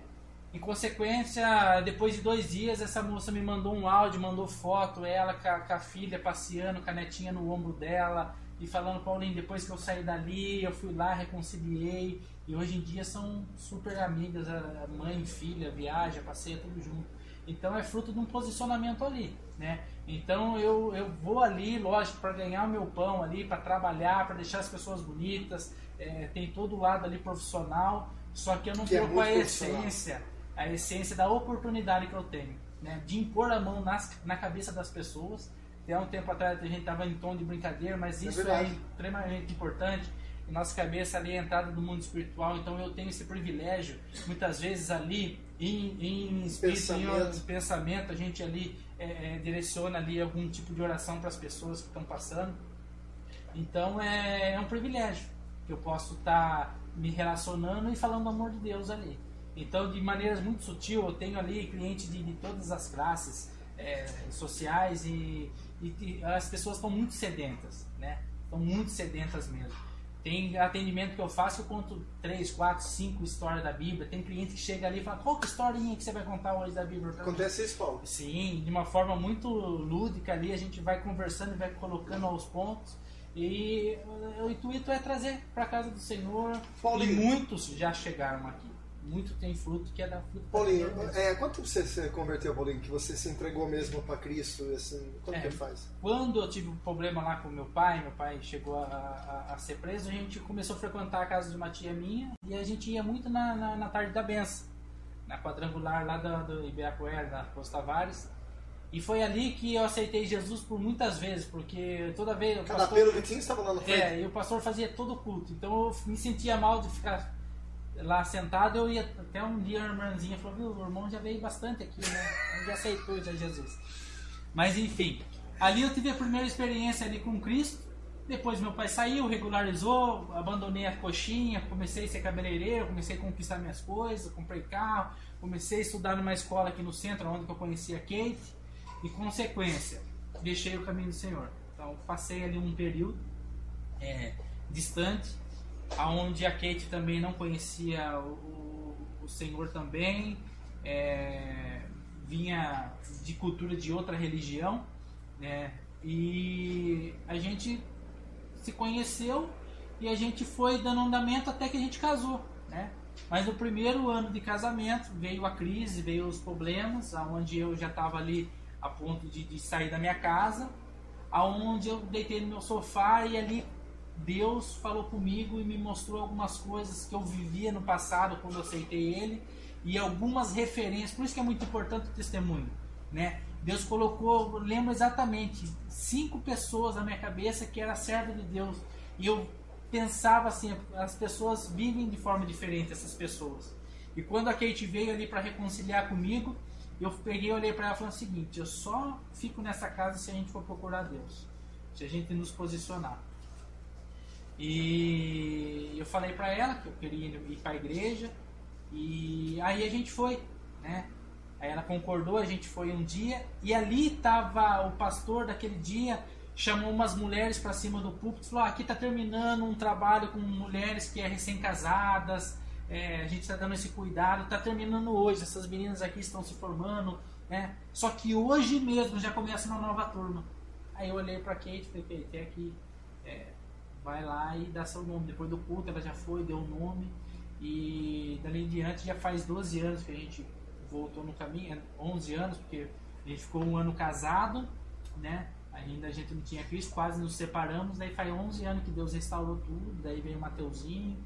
Em consequência, depois de dois dias, essa moça me mandou um áudio, mandou foto, ela com a, com a filha passeando, com a netinha no ombro dela, e falando, Paulinho, depois que eu saí dali, eu fui lá, reconciliei, e hoje em dia são super amigas, a mãe, filha, viaja, passeia, tudo junto. Então é fruto de um posicionamento ali, né? Então eu, eu vou ali, lógico, para ganhar o meu pão ali, para trabalhar, para deixar as pessoas bonitas, é, tem todo o lado ali profissional, só que eu não Que é perco muito a essência, a essência da oportunidade que eu tenho, né? De impor a mão nas, na cabeça das pessoas. Até um tempo atrás a gente estava em tom de brincadeira, mas É isso é, verdade. extremamente importante. Nossa cabeça ali é a entrada do mundo espiritual, então eu tenho esse privilégio, muitas vezes ali em, em espírito, em Pensamento. pensamento, a gente ali é, é, direciona ali algum tipo de oração para as pessoas que estão passando. Então é, é um privilégio que eu posso estar me relacionando e falando do amor de Deus ali. Então, de maneiras muito sutil, eu tenho ali clientes de, de todas as classes é, sociais e, e- e as pessoas estão muito sedentas, né? Estão muito sedentas mesmo. Tem atendimento que eu faço, eu conto 3, 4, 5 histórias da Bíblia. Tem cliente que chega ali e fala, qual que historinha que você vai contar hoje da Bíblia? pra mim?" Acontece isso, Paulo. Sim, de uma forma muito lúdica ali, a gente vai conversando e vai colocando aos pontos. E o intuito é trazer para casa do Senhor. Paulinho. E muitos já chegaram aqui. Muito tem fruto que é da fruta. Paulinho, é, quanto você se converteu, Paulinho? Que você se entregou mesmo para Cristo? Assim, quanto É. tempo faz? Quando eu tive um problema lá com meu pai, meu pai chegou a, a- a ser preso, a gente começou a frequentar a casa de uma tia minha e a gente ia muito na, na, na tarde da benção, na quadrangular lá do, do Ibirapuera, na Costa Tavares. E foi ali que eu aceitei Jesus por muitas vezes, porque toda vez. o Cada pastor- pelo Vitinho estava lá no frente. É, e o pastor fazia todo o culto. Então eu me sentia mal de ficar lá sentado. Eu ia até um dia a irmãzinha falou: Viu, o irmão já veio bastante aqui, né? Já aceitou já Jesus. Mas enfim, ali eu tive a primeira experiência ali com Cristo. Depois meu pai saiu, regularizou, abandonei a coxinha, comecei a ser cabeleireiro, comecei a conquistar minhas coisas, comprei carro, comecei a estudar numa escola aqui no centro, onde eu conhecia a Kate. E consequência, deixei o caminho do Senhor. Então passei ali um período é, distante, aonde a Kate também não conhecia o, o- Senhor também, é, vinha de cultura de outra religião, né? E a gente se conheceu e a gente foi dando andamento até que a gente casou, né? Mas no primeiro ano de casamento veio a crise, veio os problemas, aonde eu já estava ali a ponto de, de sair da minha casa, aonde eu deitei no meu sofá e ali Deus falou comigo e me mostrou algumas coisas que eu vivia no passado quando eu aceitei Ele e algumas referências. Por isso que é muito importante o testemunho, né? Deus colocou, lembro exatamente, cinco pessoas na minha cabeça que era servo de Deus e eu pensava assim, as pessoas vivem de forma diferente essas pessoas. E quando a Kate veio ali para reconciliar comigo, eu peguei olhei para ela e falei o seguinte: eu só fico nessa casa se a gente for procurar Deus, se a gente nos posicionar. E eu falei para ela que eu queria ir para a igreja e aí a gente foi, né? Aí ela concordou, a gente foi um dia e ali estava o pastor daquele dia chamou umas mulheres para cima do púlpito falou: ah, aqui está terminando um trabalho com mulheres que é recém-casadas, é, a gente está dando esse cuidado, está terminando hoje, essas meninas aqui estão se formando, né? Só que hoje mesmo já começa uma nova turma. Aí eu olhei para Kate e falei: Kate, é aqui, é, vai lá e dá seu nome. Depois do culto ela já foi, deu o nome e dali em diante já faz 12 anos que a gente voltou no caminho, é 11 anos, porque a gente ficou um ano casado, né? Ainda a gente não tinha Cristo, quase nos separamos, daí faz 11 anos que Deus restaurou tudo, daí veio o Mateuzinho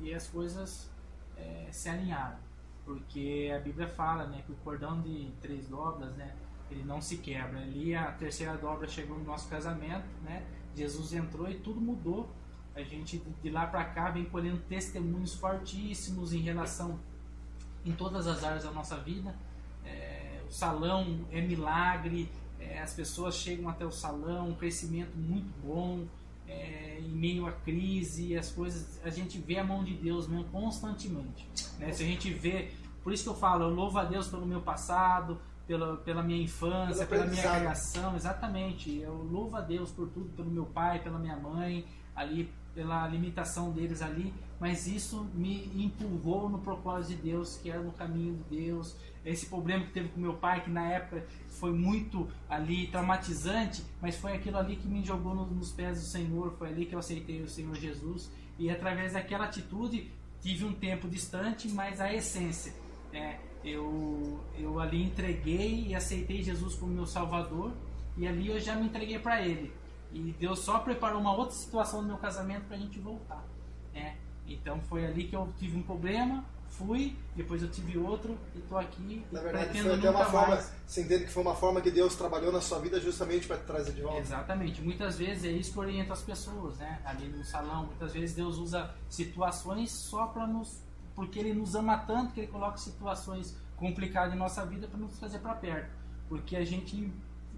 e as coisas é, se alinharam. Porque a Bíblia fala né, que o cordão de três dobras, né, ele não se quebra. Ali a terceira dobra chegou no nosso casamento, né, Jesus entrou e tudo mudou. A gente de- lá para cá vem colhendo testemunhos fortíssimos em relação em todas as áreas da nossa vida. É, o salão é milagre, é, as pessoas chegam até o salão, um crescimento muito bom, é, em meio à crise, as coisas, a gente vê a mão de Deus mesmo constantemente. Né? Se a gente vê, por isso que eu falo, eu louvo a Deus pelo meu passado, pela, pela minha infância, pela minha criação, exatamente. Eu louvo a Deus por tudo, pelo meu pai, pela minha mãe, ali pela limitação deles ali, mas isso me empurrou no propósito de Deus, que era no caminho de Deus. Esse problema que teve com meu pai, que na época foi muito ali traumatizante, mas foi aquilo ali que me jogou no- nos pés do Senhor, foi ali que eu aceitei o Senhor Jesus e através daquela atitude tive um tempo distante, mas a essência, é, eu eu ali entreguei e aceitei Jesus como meu Salvador e ali eu já me entreguei para Ele. E Deus só preparou uma outra situação no meu casamento para a gente voltar. Né? Então foi ali que eu tive um problema, fui, depois eu tive outro e tô aqui. Na verdade, foi até uma forma, mais. você entende que foi uma forma que Deus trabalhou na sua vida justamente para trazer de volta. Exatamente. Muitas vezes é isso que orienta as pessoas, né? Ali no salão, muitas vezes Deus usa situações só para nos, porque Ele nos ama tanto que Ele coloca situações complicadas em nossa vida para nos trazer para perto. Porque a gente,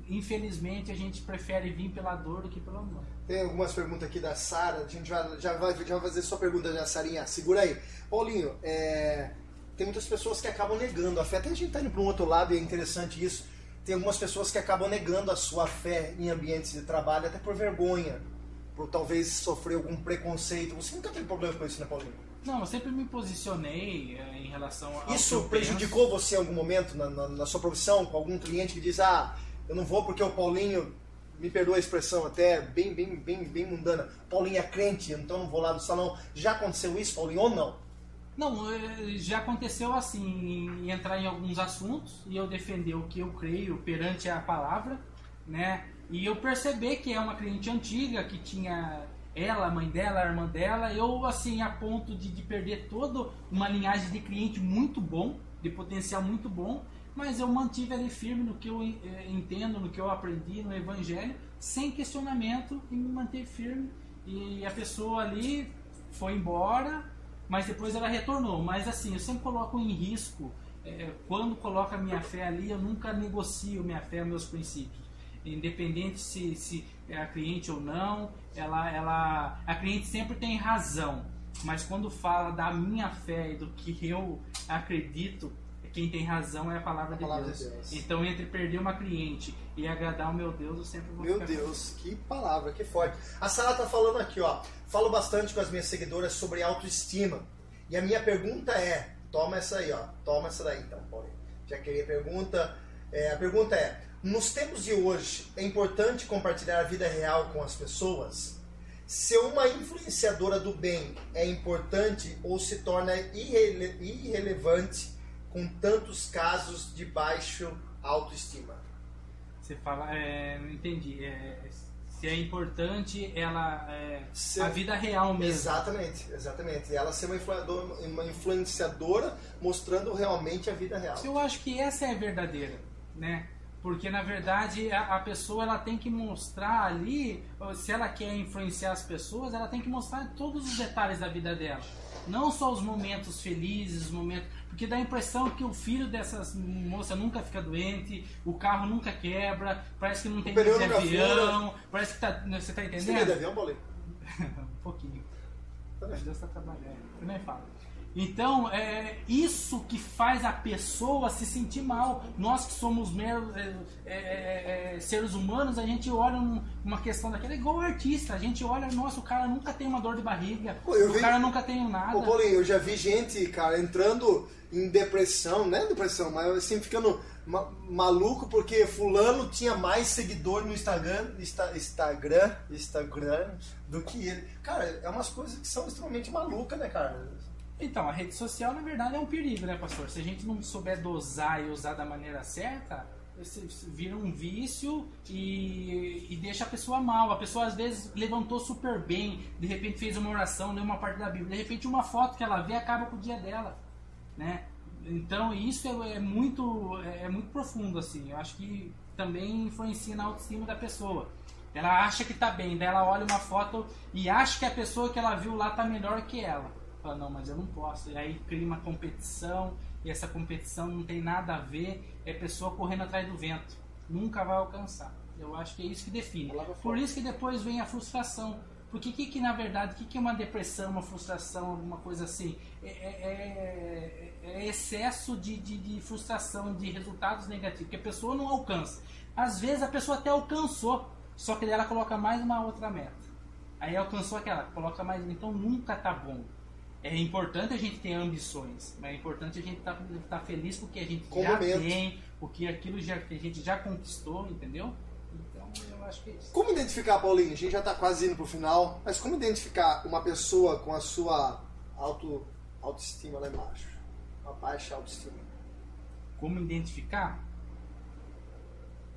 infelizmente, a gente prefere vir pela dor do que pelo amor. Tem algumas perguntas aqui da Sara, a gente já, já, vai, já vai fazer sua pergunta já, Sarinha. Segura aí. Paulinho, é, tem muitas pessoas que acabam negando a fé. Até a gente tá indo para um outro lado e é interessante isso. Tem algumas pessoas que acabam negando a sua fé em ambientes de trabalho, até por vergonha, por talvez sofrer algum preconceito. Você nunca teve problema com isso, né, Paulinho? Não, eu sempre me posicionei eh, em relação que Isso prejudicou você em algum momento na, na- na sua profissão, com algum cliente que diz, ah, eu não vou porque o Paulinho, me perdoa a expressão até bem, bem, bem, bem mundana, Paulinho é crente, então não vou lá no salão. Já aconteceu isso, Paulinho, ou não? Não, eh, já aconteceu assim, em entrar em alguns assuntos e eu defender o que eu creio perante a palavra, né? E eu perceber que é uma cliente antiga, que tinha ela, a mãe dela, a irmã dela, eu assim, a ponto de, de perder toda uma linhagem de cliente muito bom, de potencial muito bom, mas eu mantive ali firme no que eu eh, entendo, no que eu aprendi no Evangelho, sem questionamento e me manter firme. E a pessoa ali foi embora, mas depois ela retornou. Mas assim, eu sempre coloco em risco, eh, quando coloco a minha fé ali, eu nunca negocio minha fé, meus princípios. Independente se, se é a cliente ou não, ela, ela, a cliente sempre tem razão. Mas quando fala da minha fé e do que eu acredito, quem tem razão é a palavra, A palavra de, de Deus. Deus. Então, entre perder uma cliente e agradar o meu Deus, eu sempre vou Meu Deus, que palavra, que forte. A Sara tá falando aqui, ó. Falo bastante com as minhas seguidoras sobre autoestima. E a minha pergunta é, toma essa aí, ó. Toma essa daí, então, Paulinho. Já queria a pergunta. É, a pergunta é, nos tempos de hoje, é importante compartilhar a vida real com as pessoas? Ser uma influenciadora do bem é importante ou se torna irrele- irrelevante com tantos casos de baixo autoestima? Você fala, é, não entendi. É, se é importante ela é, Se- a vida real mesmo. Exatamente, exatamente. Ela ser uma influenciadora, uma influenciadora mostrando realmente a vida real. Eu acho que essa é a verdadeira, né? Porque na verdade a, a pessoa ela tem que mostrar ali, se ela quer influenciar as pessoas, ela tem que mostrar todos os detalhes da vida dela. Não só os momentos felizes, os momentos. Porque dá a impressão que o filho dessas moças nunca fica doente, o carro nunca quebra, parece que não tem nunca avião, parece que tá. Você tá Você tem entendendo? medo de avião, [LAUGHS] um pouquinho. Mas Deus está trabalhando. Eu nem falo. Então, é isso que faz a pessoa se sentir mal. Nós que somos meros é, é, é, é, seres humanos, a gente olha um- uma questão daquela, igual o artista. A gente olha, nossa, o cara nunca tem uma dor de barriga, Pô, o vi- cara nunca tem nada. Ô, Paulinho, eu já vi gente, cara, entrando em depressão, não é depressão, mas assim, ficando ma- maluco porque fulano tinha mais seguidor no Instagram, Insta- Instagram, Instagram do que ele. Cara, é umas coisas que são extremamente malucas, né, cara? Então, a rede social, na verdade, é um perigo, né, pastor? Se a gente não souber dosar e usar da maneira certa, vira um vício e, e deixa a pessoa mal. A pessoa às vezes levantou super bem, de repente fez uma oração, leu uma parte da Bíblia, de repente uma foto que ela vê acaba com o dia dela, né? Então isso é, é muito é, é muito profundo assim. Eu acho que também influencia na autoestima da pessoa. Ela acha que tá bem, daí ela olha uma foto e acha que a pessoa que ela viu lá tá melhor que ela. Fala, não, mas eu não posso. E aí cria uma competição, e essa competição não tem nada a ver, é pessoa correndo atrás do vento. Nunca vai alcançar. Eu acho que é isso que define. Por isso que depois vem a frustração. Porque que, que na verdade, o que, que é uma depressão, uma frustração, alguma coisa assim? É, é- é- é excesso de, de, de frustração, de resultados negativos, que a pessoa não alcança. Às vezes a pessoa até alcançou, só que daí ela coloca mais uma outra meta. Aí alcançou aquela, coloca mais. Então nunca tá bom. É importante a gente ter ambições, mas é importante a gente estar tá, tá feliz porque a gente Com o já momento. tem, porque aquilo já, que a gente já conquistou, entendeu? Então eu acho que é isso. Como identificar, Paulinho? A gente já está quase indo pro final, mas como identificar uma pessoa com a sua auto, autoestima lá embaixo? Uma baixa autoestima. Como identificar?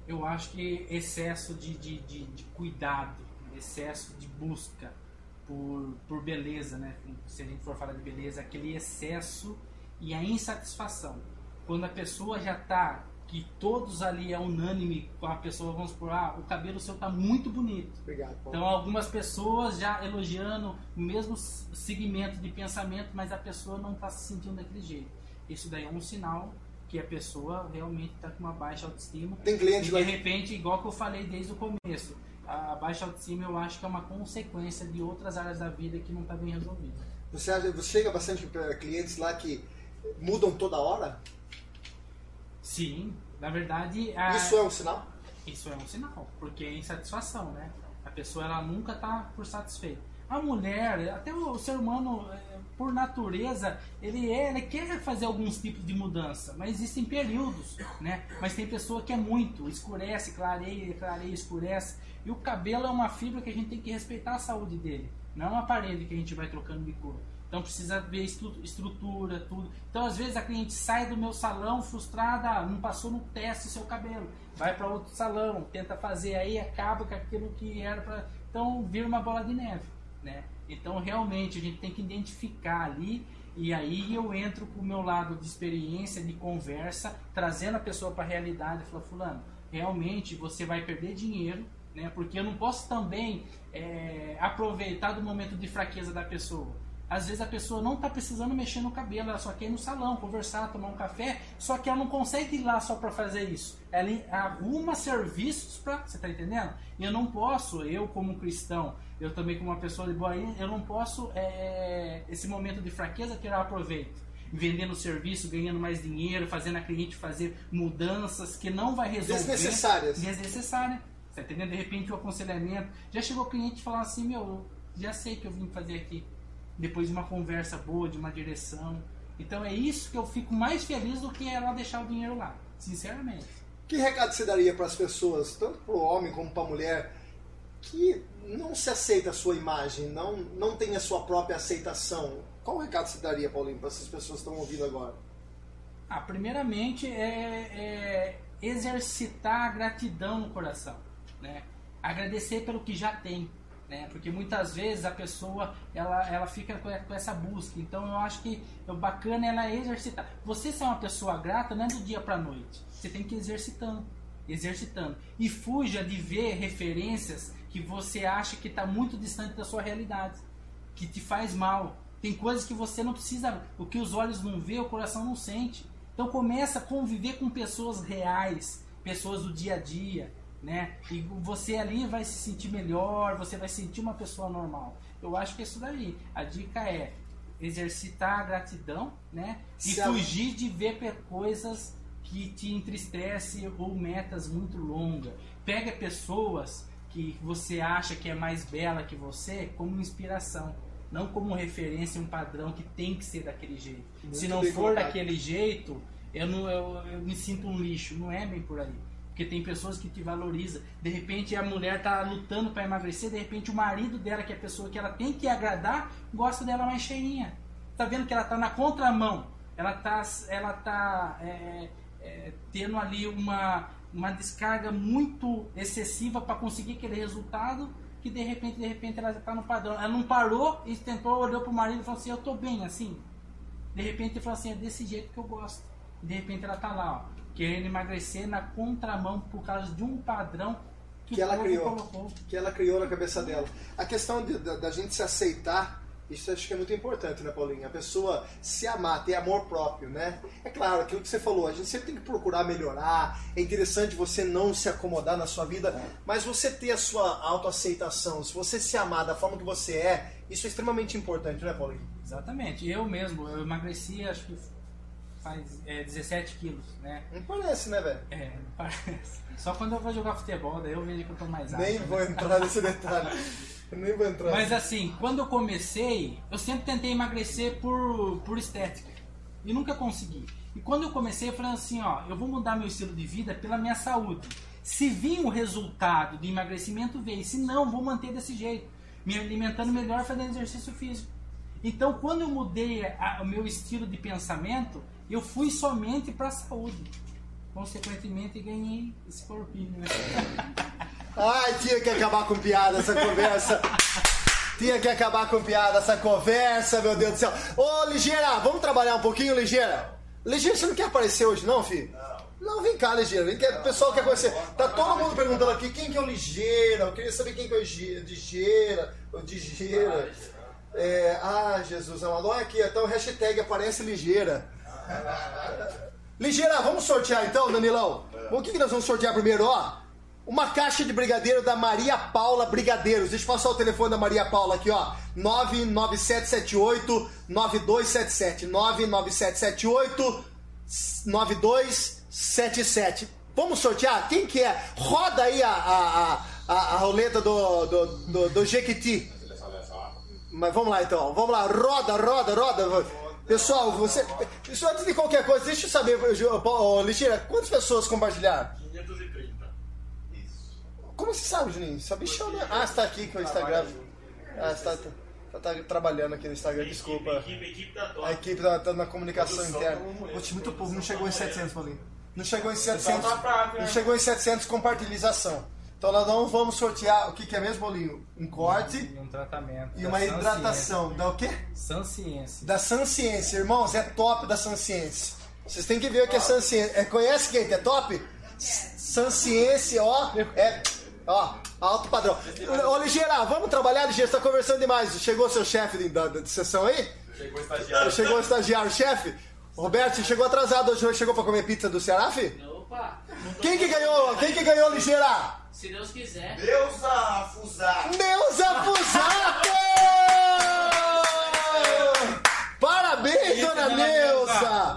Eu acho que excesso de, de, de, de cuidado, excesso de busca por, por beleza, né? Se a gente for falar de beleza, aquele excesso e a insatisfação. Quando a pessoa já está, que todos ali é unânime com a pessoa, vamos supor, ah, o cabelo seu tá muito bonito. Obrigado, Paulo. Então algumas pessoas já elogiando o mesmo segmento de pensamento, mas a pessoa não está se sentindo daquele jeito. Isso daí é um sinal que a pessoa realmente está com uma baixa autoestima. Tem cliente E de lá- repente, igual que eu falei desde o começo, a baixa autoestima eu acho que é uma consequência de outras áreas da vida que não está bem resolvida. Você, acha- você chega bastante para clientes lá que mudam toda hora? Sim, na verdade, a- Isso é um sinal? Isso é um sinal, porque é insatisfação, né? A pessoa ela nunca está por satisfeita. A mulher, até o ser humano, eh, por natureza, ele, é, ele quer fazer alguns tipos de mudança, mas existem períodos, né? Mas tem pessoa que é muito, escurece, clareia, clareia, escurece. E o cabelo é uma fibra que a gente tem que respeitar a saúde dele, não é uma parede que a gente vai trocando de cor. Então precisa ver estru- estrutura, tudo. Então às vezes a cliente sai do meu salão frustrada, ah, não passou no teste o seu cabelo, vai para outro salão, tenta fazer aí, acaba com aquilo que era para. Então vira uma bola de neve, né? Então realmente a gente tem que identificar ali e aí eu entro com o meu lado de experiência, de conversa, trazendo a pessoa para a realidade, falar, fulano, realmente você vai perder dinheiro, né? Porque eu não posso também é, aproveitar do momento de fraqueza da pessoa. Às vezes a pessoa não está precisando mexer no cabelo, ela só quer ir no salão, conversar, tomar um café, só que ela não consegue ir lá só para fazer isso. Ela arruma serviços para. Você está entendendo? E eu não posso, eu como cristão, eu também como uma pessoa de boa eu não posso, é, esse momento de fraqueza, tirar proveito. Vendendo serviço, ganhando mais dinheiro, fazendo a cliente fazer mudanças que não vai resolver. Desnecessárias. Desnecessária. Tá entendendo? De repente o aconselhamento. Já chegou o cliente falar assim, meu, eu já sei que eu vim fazer aqui. Depois de uma conversa boa, de uma direção. Então é isso que eu fico mais feliz do que ela deixar o dinheiro lá. Sinceramente. Que recado você daria para as pessoas, tanto para o homem como para a mulher, que não se aceita a sua imagem, não, não tem a sua própria aceitação? Qual recado você daria, Paulinho, para essas pessoas que estão ouvindo agora? Ah, primeiramente é, é exercitar a gratidão no coração, né? Agradecer pelo que já tem, né? Porque muitas vezes a pessoa ela, ela fica com essa busca. Então eu acho que o bacana é ela exercitar. Você ser uma pessoa grata não é do dia para noite. Você tem que ir exercitando, exercitando e fuja de ver referências que você acha que está muito distante da sua realidade, que te faz mal. Tem coisas que você não precisa, o que os olhos não vê, o coração não sente. Então começa a conviver com pessoas reais, pessoas do dia a dia, né? E você ali vai se sentir melhor, você vai sentir uma pessoa normal. Eu acho que é isso daí. A dica é exercitar a gratidão, né? E Se a- fugir de ver coisas que te entristecem ou metas muito longas. Pega pessoas que você acha que é mais bela que você como inspiração, não como referência, um padrão que tem que ser daquele jeito. Muito Se não for daquele jeito, eu, não, eu, eu me sinto um lixo. Não é bem por aí. Porque tem pessoas que te valorizam. De repente a mulher tá lutando para emagrecer, de repente o marido dela, que é a pessoa que ela tem que agradar, gosta dela mais cheinha. Tá vendo que ela tá na contramão. Ela tá, ela tá é, é, tendo ali uma, uma descarga muito excessiva para conseguir aquele resultado que de repente, de repente ela já tá no padrão. Ela não parou e tentou, olhou pro marido e falou assim, eu tô bem assim. De repente ele falou assim, é desse jeito que eu gosto. De repente ela tá lá, ó, querendo emagrecer na contramão por causa de um padrão que, que ela criou, colocou. que ela criou na cabeça dela. A questão de- da, da gente se aceitar, isso acho que é muito importante, né, Paulinho? A pessoa se amar, ter amor próprio, né? É claro, aquilo que você falou, a gente sempre tem que procurar melhorar. É interessante você não se acomodar na sua vida, mas você ter a sua autoaceitação, se você se amar da forma que você é, isso é extremamente importante, né, Paulinho? Exatamente. Eu mesmo, eu emagreci acho que faz é, 17 quilos, né? Não parece, né, velho? É, parece. Só quando eu vou jogar futebol, daí eu vejo que eu tô mais alto. Nem né? vou entrar nesse detalhe. [LAUGHS] Nem vou entrar. Mas assim, quando eu comecei, eu sempre tentei emagrecer por, por estética. E nunca consegui. E quando eu comecei, eu falei assim, ó, eu vou mudar meu estilo de vida pela minha saúde. Se vir o resultado de emagrecimento, veio. Se não, vou manter desse jeito. Me alimentando melhor, fazendo exercício físico. Então, quando eu mudei a- o meu estilo de pensamento, eu fui somente para a saúde. Consequentemente, ganhei esse corpinho. Né? [LAUGHS] Ai, tinha que acabar com piada essa conversa. Tinha que acabar com piada essa conversa, meu Deus do céu. Ô, Ligeira, vamos trabalhar um pouquinho, Ligeira? Ligeira, você não quer aparecer hoje, não, filho? Não, vem cá, Ligeira. Vem cá, o pessoal quer conhecer. Tá todo mundo perguntando aqui quem que é o Ligeira. Eu queria saber quem que é o Ligeira. O Ligeira. É, ah, Jesus amado. Olha aqui, então o hashtag aparece Ligeira. Ligeira, vamos sortear então, Danilão? O que, que nós vamos sortear primeiro, ó? Uma caixa de brigadeiro da Maria Paula Brigadeiros. Deixa eu passar o telefone da Maria Paula aqui, ó. 99778 9277. 99778 9277. Vamos sortear? Quem que é? Roda aí a, a, a, a, a roleta do, do, do, do Jequiti. Mas vamos lá então, vamos lá, roda, roda, roda. Pessoal, você. Isso antes de qualquer coisa, deixa eu saber, Lixeira, quantas pessoas compartilharam? 530. Isso. Como você sabe, Juninho? Bichão, né? Ah, você tá aqui com o Instagram. Ah, você tá, tá, tá trabalhando aqui no Instagram, desculpa. Equipe, equipe da top. A equipe tá, tá na comunicação interna. Putz, muito pouco, não chegou em 700, Paulinho. Não chegou em Pessoal 700. tá fraco, né? Não chegou em 700 compartilhação. Então nós não vamos sortear, o que, que é mesmo, Paulinho? Um corte E um tratamento. e uma hidratação. Da o quê? Sanciência. Da Sanciência, irmãos, é top da Sanciência. Vocês têm que ver o que é Sanciência. É, conhece quem que é top? Sanciência, ó, é, ó, alto padrão. Ô, Ligeira, vamos trabalhar, Ligeira, você tá conversando demais. Chegou seu chefe de, da, de sessão aí? Chegou o estagiário. Chegou o estagiário, chefe? Roberto, você chegou atrasado hoje, chegou pra comer pizza do Ceará, fi? Opa! Quem que ganhou? Quem que ganhou, Ligeira? Se Deus quiser. Deusa Fusar. Neuza Fusato! Parabéns, dona Neuza!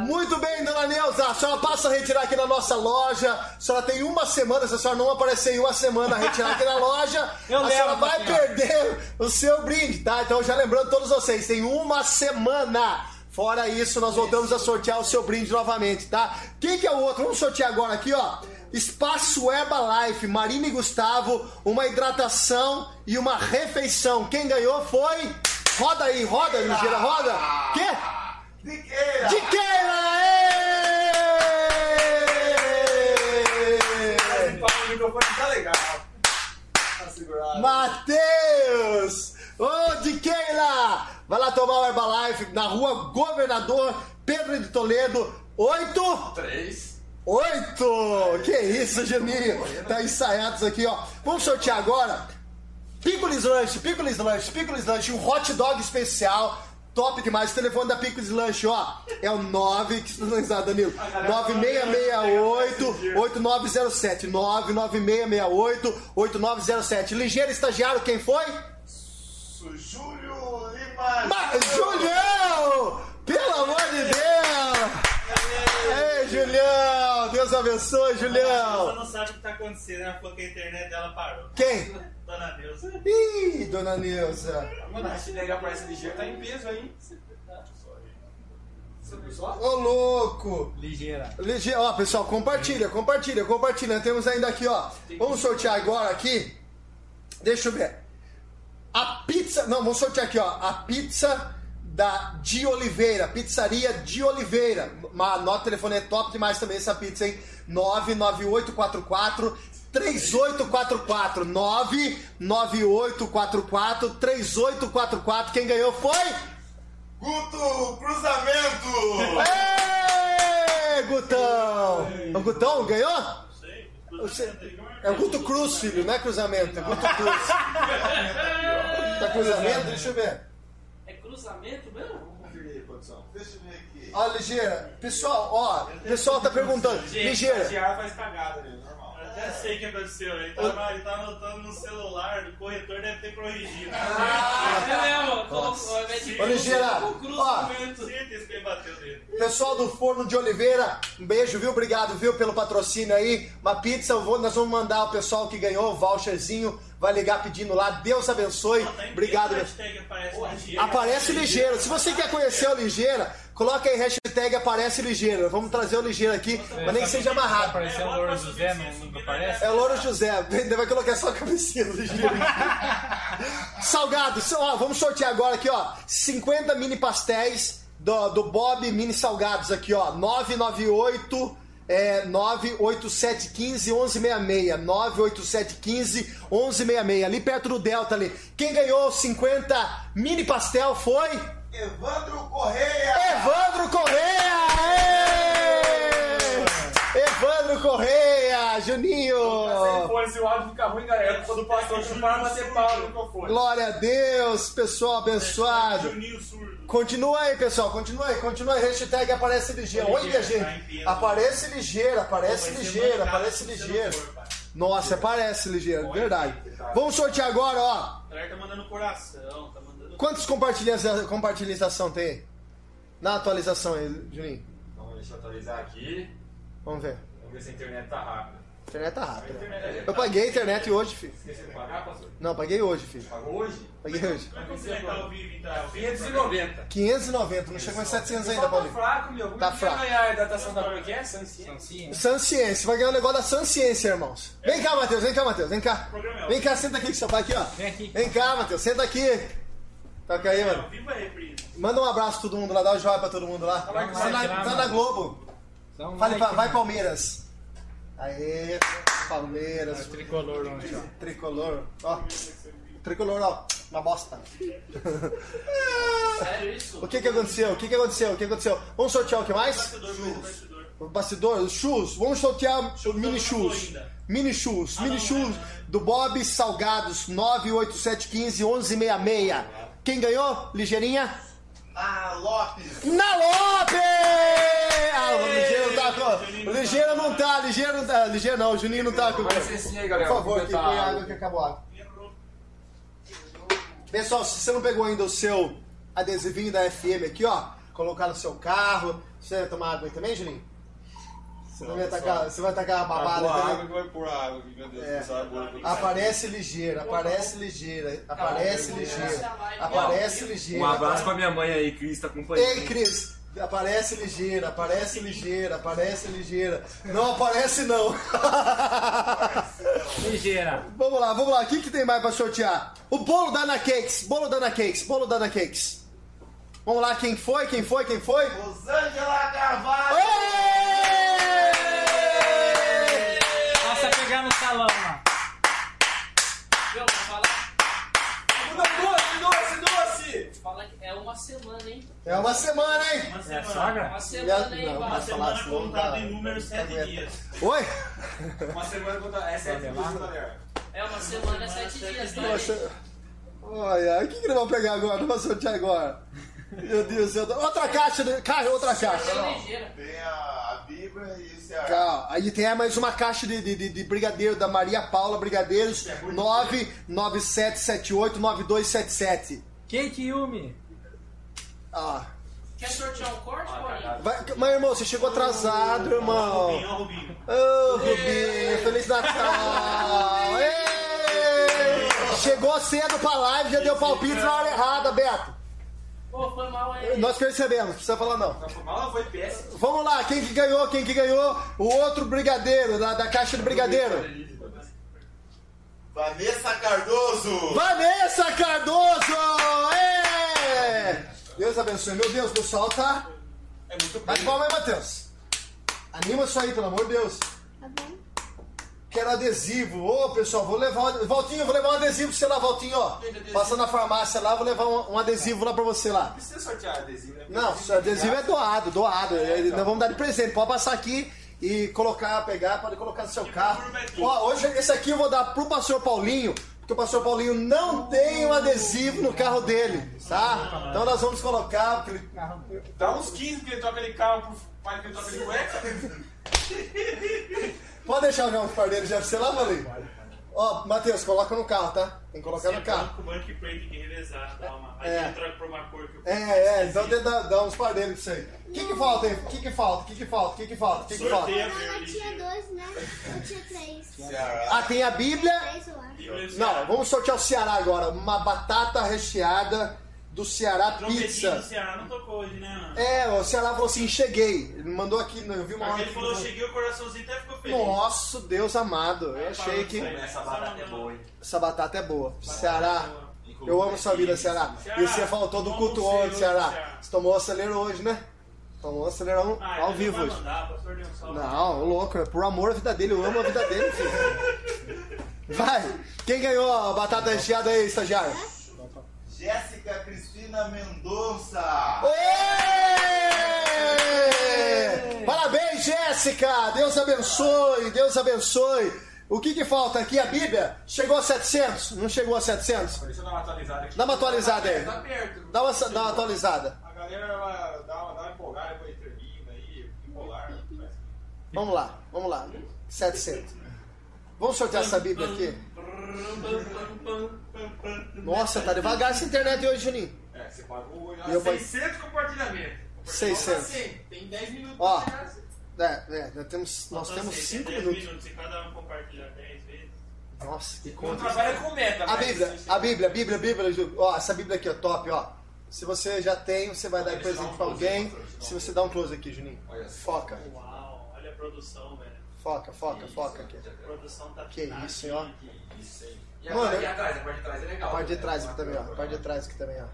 Muito bem, dona Neuza. A senhora passa a retirar aqui na nossa loja. A senhora tem uma semana. Se a senhora não aparecer em uma semana a retirar aqui na loja, Eu a levo senhora vai senhora. perder o seu brinde, tá? Então, já lembrando todos vocês, tem uma semana. Fora isso, nós voltamos a sortear o seu brinde novamente, tá? Quem que é o outro? Vamos sortear agora aqui, ó. Espaço Herbalife, Marina e Gustavo, uma hidratação e uma refeição. Quem ganhou foi. Roda aí, roda, ligeira, roda. Quê? Diqueira. Microfone tá legal. Tá. Matheus! Ô, de Keila! Vai lá tomar o Herbalife na rua Governador Pedro de Toledo, 8. Três. Oito! Que isso, Juninho? Tá ensaiados aqui, ó. Vamos sortear agora. Picolis Lanche, Picolis Lanche, Picolis Lanche, um hot dog especial. Top demais. O telefone da Picolis Lanche, ó, é o 9, que sabe, Danilo. 9668 8907. 99668 8907. Ligeiro estagiário, quem foi? Júlio Lima. Ma Julião! Pelo amor de Deus! Ei, Julião! Deus abençoe, Ela Julião! não sabe o que tá acontecendo, ela falou que a internet dela parou. Quem? Dona Deus. Ih, dona Nilza. Mano, a hashtag aparece ligeiro, tá em peso aí. Você? Ô, louco! Ligeira. Lige... Ó, pessoal, compartilha, compartilha, compartilha. Temos ainda aqui, ó. Vamos sortear agora aqui. Deixa eu ver. A pizza. Não, vamos sortear aqui, ó. A pizza da de Oliveira. Pizzaria de Oliveira. Uma nota telefone é top demais também essa pizza, hein? 99844 3844 99844 3844 quem ganhou foi Guto Cruzamento! Ê, Gutão o Gutão ganhou? Você- é o Guto Cruz filho não é cruzamento é Guto Cruz [LAUGHS] tá cruzamento deixa eu ver É cruzamento mesmo? Vamos conferir aí, produção. Deixa eu ver aqui. ó ligeira pessoal ó pessoal tá perguntando ligeira Estagiário faz cagada ali, normal. Eu até sei o que aconteceu. Ele tava, ele tava anotando no celular, o corretor deve ter corrigido. é mesmo? Colocou- Ô, Ligeira, cruzamento, cruzamento. Certeza que ele bateu nele. Pessoal do Forno de Oliveira, um beijo, viu? Obrigado, viu, pelo patrocínio aí. Uma pizza, eu vou, nós vamos mandar o pessoal que ganhou o voucherzinho, vai ligar pedindo lá. Deus abençoe. Tá Obrigado. que meu- hashtag aparece ligeiro? Aparece ligeiro. Se você quer conhecer o Ligeira, coloca aí hashtag aparece ligeiro. Vamos trazer o ligeiro aqui, mas nem que seja amarrado. Apareceu o Louro José, não, não aparece? É o Louro José, ainda vai colocar só a cabecinha do ligeiro. Salgados, ó, vamos sortear agora aqui, ó. 50 mini pastéis do, do Bob Mini Salgados aqui, ó. 998 é 98715 1166. 98715 1166. Ali perto do Delta ali. Quem ganhou os 50 mini pastel foi Evandro Correia! Evandro Correia! Ê! Evandro Correia, Juninho! Se o áudio ficar ruim, galera, quando o pastor chupar, bater pau no microfone. Glória a Deus, pessoal abençoado. Juninho surdo. Continua aí, pessoal, continua aí, continua aí. Hashtag aparece ligeiro. Olha, gente, aparece ligeiro, aparece ligeiro, aparece ligeiro. Nossa, aparece ligeiro, verdade. Vamos sortear agora, ó. A galera tá mandando coração, tá. Quantos compartilhação tem aí? Na atualização aí, Juninho. Vamos, deixa eu atualizar aqui. Vamos ver. Vamos ver se a internet tá rápida. A internet tá A rápida. internet Eu paguei a internet hoje, filho. Esqueceu de pagar, pastor? Não, paguei hoje, filho. Pagou hoje? Paguei hoje. Como é que você tá ao vivo, então? Ao vivo? 590. 590, não chegou em 700 ainda, Só tá Paulinho. fraco, meu. Como Tá é que vai fraco. ganhar a datação da como é é? Sim. Sanciência, vai ganhar o negócio da Sanciência, irmãos. Vem cá, Matheus, vem cá, Matheus, vem cá. Vem cá, senta aqui com seu pai aqui, ó. Vem aqui. Vem cá, Matheus, senta aqui. Toca aí, mano. É. Manda um abraço pra todo mundo lá, dá um joia pra todo mundo lá. Vai Tá na, tá na Globo. Um Fale, pra- vai né? Palmeiras. Aê, Palmeiras. Tricolor ontem, ó. Tricolor, ó. Tricolor, ó. Uma bosta. Sério [LAUGHS] isso? O que que aconteceu? O que que aconteceu? O que aconteceu? Vamos sortear o que mais? O bastidor, os shoes. Vamos sortear o mini não shoes. ainda. Mini shoes. Ah, mini não, shoes não, não. do Bob Salgados 98715 1166. Quem ganhou? Ligeirinha? Ah, Lopes! Na Lopes! Ah, o Ligeiro não tá com. O Ligeiro não tá, Ligeiro não tá. Ligeiro não, o Juninho não tá com. Vai ser assim aí, Por galera. favor, aqui, completar põe a água que acabou a água. Pessoal, se você não pegou ainda o seu adesivinho da FM aqui, ó, colocar no seu carro. Você vai tomar água aí também, Juninho? Você, vai tacar, você vai tacar a babada a água que vai pôr a água aqui, meu Deus. É. Aparece ligeira, aparece ligeira, aparece ligeira, aparece ligeira. Um abraço pra minha mãe aí, Cris, tá acompanhando. Ei, Cris, aparece ligeira, aparece ligeira, aparece ligeira. Não aparece não. [LAUGHS] Ligeira. vamos lá, vamos lá. O que, que tem mais pra sortear? O bolo da Ana Cakes, bolo da Ana Cakes, bolo da Ana Cakes. Vamos lá, quem foi, quem foi, quem foi? Rosângela Carvalho! Ê! Passa a pegar no salão lá. Viu? Fala, Não, doce, doce, doce! fala que é uma semana, hein? É uma semana, hein? Uma É a semana. sogra? Uma semana, hein, Não, Uma semana contada em número 7 aguenta. dias. Oi? Uma semana contra. Essa é difícil, galera. É uma semana, é sete dias, tá? Olha, o que, que nós vamos pegar agora? Não vamos sortear agora. Meu Deus do céu. Outra caixa, de- cara, outra caixa. É ligeira. Tem a, a Bíblia e o Ceará. Calma. Aí tem mais uma caixa de, de, de- de brigadeiro da Maria Paula Brigadeiros 997789277. Cake Yumi. Ah. Quer sortear um corte, Paulinho? Vai, mas irmão, você chegou atrasado, irmão. Rubinho, ó, Rubinho. Ô, Rubinho, Feliz Natal! Chegou cedo pra live, já deu palpite na hora errada, Beto. Pô, foi mal aí. Nós percebemos, não precisa falar não. Não foi mal, foi péssimo. Vamos lá, quem que ganhou? Quem que ganhou? O outro brigadeiro, da, da caixa do brigadeiro. Vanessa Cardoso! Vanessa Cardoso! Ê! Deus abençoe. Meu Deus, o sol tá. É muito Tá de palma aí, Matheus. Anima isso aí, pelo amor de Deus. Quero adesivo. Ô, pessoal, vou levar um... Valtinho, vou levar um adesivo pra você lá, Valtinho, ó. Passa na farmácia lá, vou levar um, um adesivo lá pra você lá. Precisa sortear adesivo, né? Não, o adesivo é doado, doado. É, Nós vamos dar de presente. Pode passar aqui e colocar, pegar, pode colocar no seu carro. Ó, hoje esse aqui eu vou dar pro pastor Paulinho, porque o pastor Paulinho não tem um adesivo no carro dele, tá? Então nós vamos colocar, porque ele Dá uns 15 que ele troca de carro pro pai que ele troca de cueca. Pode deixar já uns par deles, já sei lá, falei. Ó, Matheus, coloca no carro, tá? Tem que colocar no carro. Com o banco play tem que revezar, dá uma. Aí É. ele troca por uma cor que eu É, é, então dá, dá uns par deles pra você. O que que falta aí? O que que falta? O que que falta? O que que falta? O que que falta? Sorteio Ela tinha dois, né? Eu tinha três. Ah, tem a Bíblia. Acho. Não, vamos sortear o Ceará agora. Uma batata recheada do Ceará Trompetinho do Pizza. Ceará não tocou hoje, né? É, o Ceará falou assim, cheguei. Ele mandou aqui, eu vi uma Porque hora ele falou, cheguei, o coraçãozinho até ficou feliz. Nossa, Deus amado. Eu achei que Essa batata é boa, hein? essa batata é boa. Ceará, eu amo sua vida, Ceará. E você faltou do culto hoje, Ceará. Você tomou acelerou hoje, né? Tomou acelerão Ah, ao vivo hoje. mandar, um. Não, louco, é por amor à vida dele, eu amo a vida dele, filho. Vai! Quem ganhou a batata recheada aí, estagiário? Jéssica Cristina Mendonça. Ê! Parabéns, Jéssica! Deus abençoe, Deus abençoe. O que que falta aqui? A Bíblia? Chegou a 700? Não chegou a 700? Deixa eu dar uma atualizada aqui. Dá uma atualizada aí. Tá perto. Dá uma, dá uma atualizada. A galera ela dá uma, dá uma empolgada depois termina aí, empolar. Vamos lá, vamos lá. 700. Vamos sortear essa Bíblia aqui? Nossa, tá devagar essa internet hoje, Juninho. É, você pagou E eu vou- 600 compartilhamento. 600. Assim, tem 10 minutos Ó. pra chegar assim. É, é, nós temos, nós temos seis, 5 10 minutos. Se cada um compartilhar 10 vezes. Nossa, que Não conta. trabalha com meta, A Bíblia, a Bíblia, a Bíblia, a Bíblia, Ju. ó, essa Bíblia aqui, ó, top, ó. Se você já tem, você vai dar presente pra alguém. Se você dá um close aqui, Juninho. Foca, Uau, olha a produção, velho. foca, foca, foca aqui. A produção tá Que afinada isso, ó. E a, Mano, e atrás, a parte de trás é A legal. parte de trás aqui também, ó. A parte de trás aqui também, ó.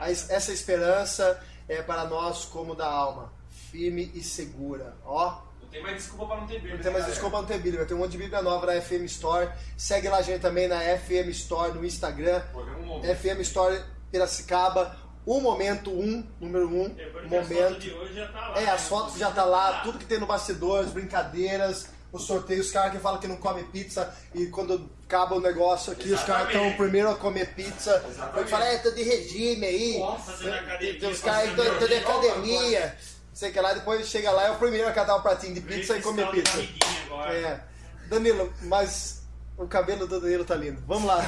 A Essa esperança é para nós como da alma, firme e segura, ó. Não tem mais desculpa pra não ter Bíblia. Não tem mais né, desculpa não ter Bíblia, vai ter um monte de Bíblia nova na FM Store. Segue lá a gente também na FM Store no Instagram. galera? Um momento. FM Store Piracicaba, o momento 1, um, número 1, um, Depois que as fotos momento. de hoje já tá lá. É, as fotos já tá lá, tudo que tem no bastidor, as brincadeiras, os sorteios, os caras que falam que não come pizza e quando acaba o negócio aqui, os caras estão primeiro a comer pizza. Eu falo, é, tô de regime aí. fazendo academia, Tem os caras estão de academia. Não sei o que lá, depois chega lá, é o primeiro a catar um pratinho de pizza e comer pizza. Agora. É. Danilo, mas o cabelo do Danilo tá lindo. Vamos lá.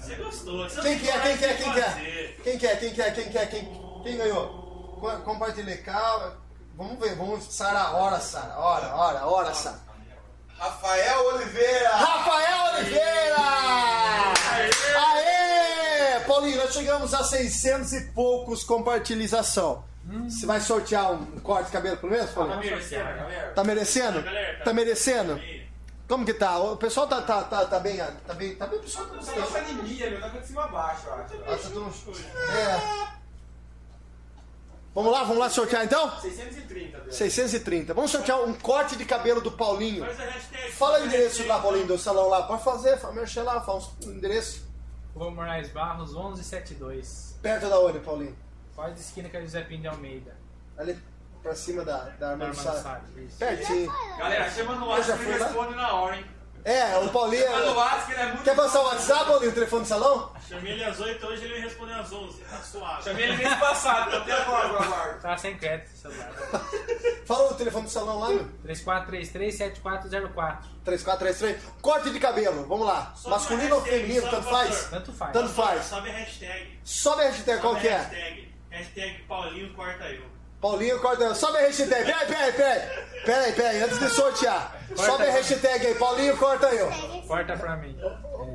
Você gostou. Você Quem não que é? Quem que é? Quem que é? Quem que é? Quem que é? Quem que é? Quem, quem ganhou? Co- Compartilhei cá. Vamos ver, vamos. Sara, hora, Sara. Hora, hora, hora, Sara. Rafael Oliveira. Rafael Oliveira! Aê! Paulinho, nós chegamos a 600 e poucos compartilhação. Você vai sortear um corte de cabelo pelo menos, Tá Paulinho? merecendo, galera? Tá merecendo? Tá merecendo? aí. Como que tá? O pessoal tá, tá, tá, tá bem. Tá bem. Tá bem, o pessoal tá tá academia, meu. Tá de cima a baixo, eu acho. Tá tudo- É. Vamos lá, vamos lá sortear então? 630, Deus. 630. Vamos sortear um corte de cabelo do Paulinho. Faz a hashtag. Fala o endereço hashtag. lá, Paulinho, do salão lá. Pode fazer, fala, mexer lá, fala o endereço. Rua Moraes Barros, 1172. Perto da onde, Paulinho? Quase esquina com a José Pinto de Almeida. Ali pra cima da, da Da. Pertinho. Galera, chama no que lá. responde na hora, hein? É, o Paulinho. No é- WhatsApp que ele é muito... Quer passar o WhatsApp, Paulinho, o telefone do salão? Chamei ele às 8, hoje ele me respondeu às 11. Tá suave. Chamei ele mês passado, então até agora eu aguardo. Tá sem crédito o celular. [LAUGHS] Fala o telefone do salão lá, meu. 3433-7404. 3433. Corte de cabelo, vamos lá. Sobe Masculino ou hashtag, feminino, tanto faz? pastor. Tanto faz. Tanto faz. Sobe a hashtag. Sobe a hashtag, qual Sobe que a é? Hashtag, hashtag Paulinho corta eu. Paulinho corta. Sobe a hashtag. Peraí, peraí, peraí. Peraí, peraí, antes de sortear. Sobe a hashtag aí, Paulinho corta eu. Corta pra mim.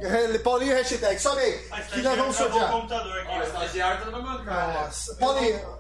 Ele- Paulinho hashtag, sobe aí. Que nós vamos acabou o sortear. computador Ó, o aqui. estagiário tá meu cara. Nossa. Paulinho.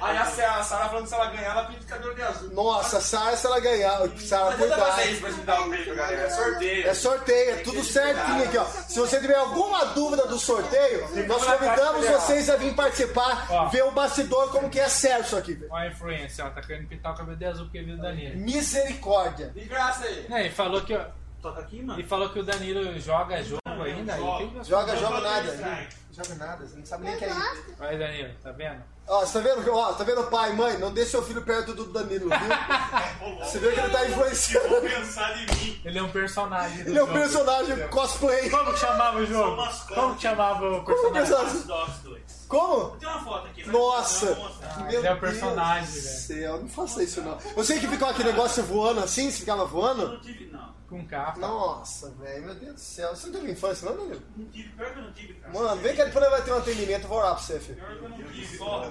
Aí a Sa- a Sara falando que se ela ganhar, ela pinta o cabelo de azul. Nossa, Sara, se ela ganhar, Sara, Não adianta cuidado. fazer isso pra gente dar prêmio, galera. É sorteio. É sorteio, é tudo certinho aqui, ó. Se você tiver alguma dúvida do sorteio, nós convidamos vocês a vir participar, Ó. ver o bastidor como que é sério isso aqui, velho. Olha a influência, ó, tá querendo pintar o cabelo de azul porque viu o Danilo. Misericórdia. De graça aí. E falou que, Toca aqui, mano. e falou que o Danilo joga jogo ainda. tem que- Joga, joga Joga nada. Joga nada, você não sabe nem que é isso. Vai, Danilo, tá vendo? Ó, você tá vendo? Ó, tá vendo, pai, mãe? Não deixe seu filho perto do Danilo, viu? [LAUGHS] Você vê que ele tá Vou influenciando. pensar em mim. Ele é um personagem Ele é um jogo. personagem cosplay. Como que chamava o jogo? Como que chamava o Como personagem? 2. Como? Tem uma foto aqui. Nossa! eu mostrar. Meu ele é o Deus personagem, do velho. céu, não faça isso não. Você que ficou aquele negócio voando assim, você ficava Eu voando? não tive, não. Com capa. Nossa, velho, meu Deus do céu. Você não teve infância, não, Danilo? Não tive. Pior que eu não tive, cara. Mano, vem que depois vai ter um atendimento, eu vou orar pra você, filho. Pior que eu não tive. Ó,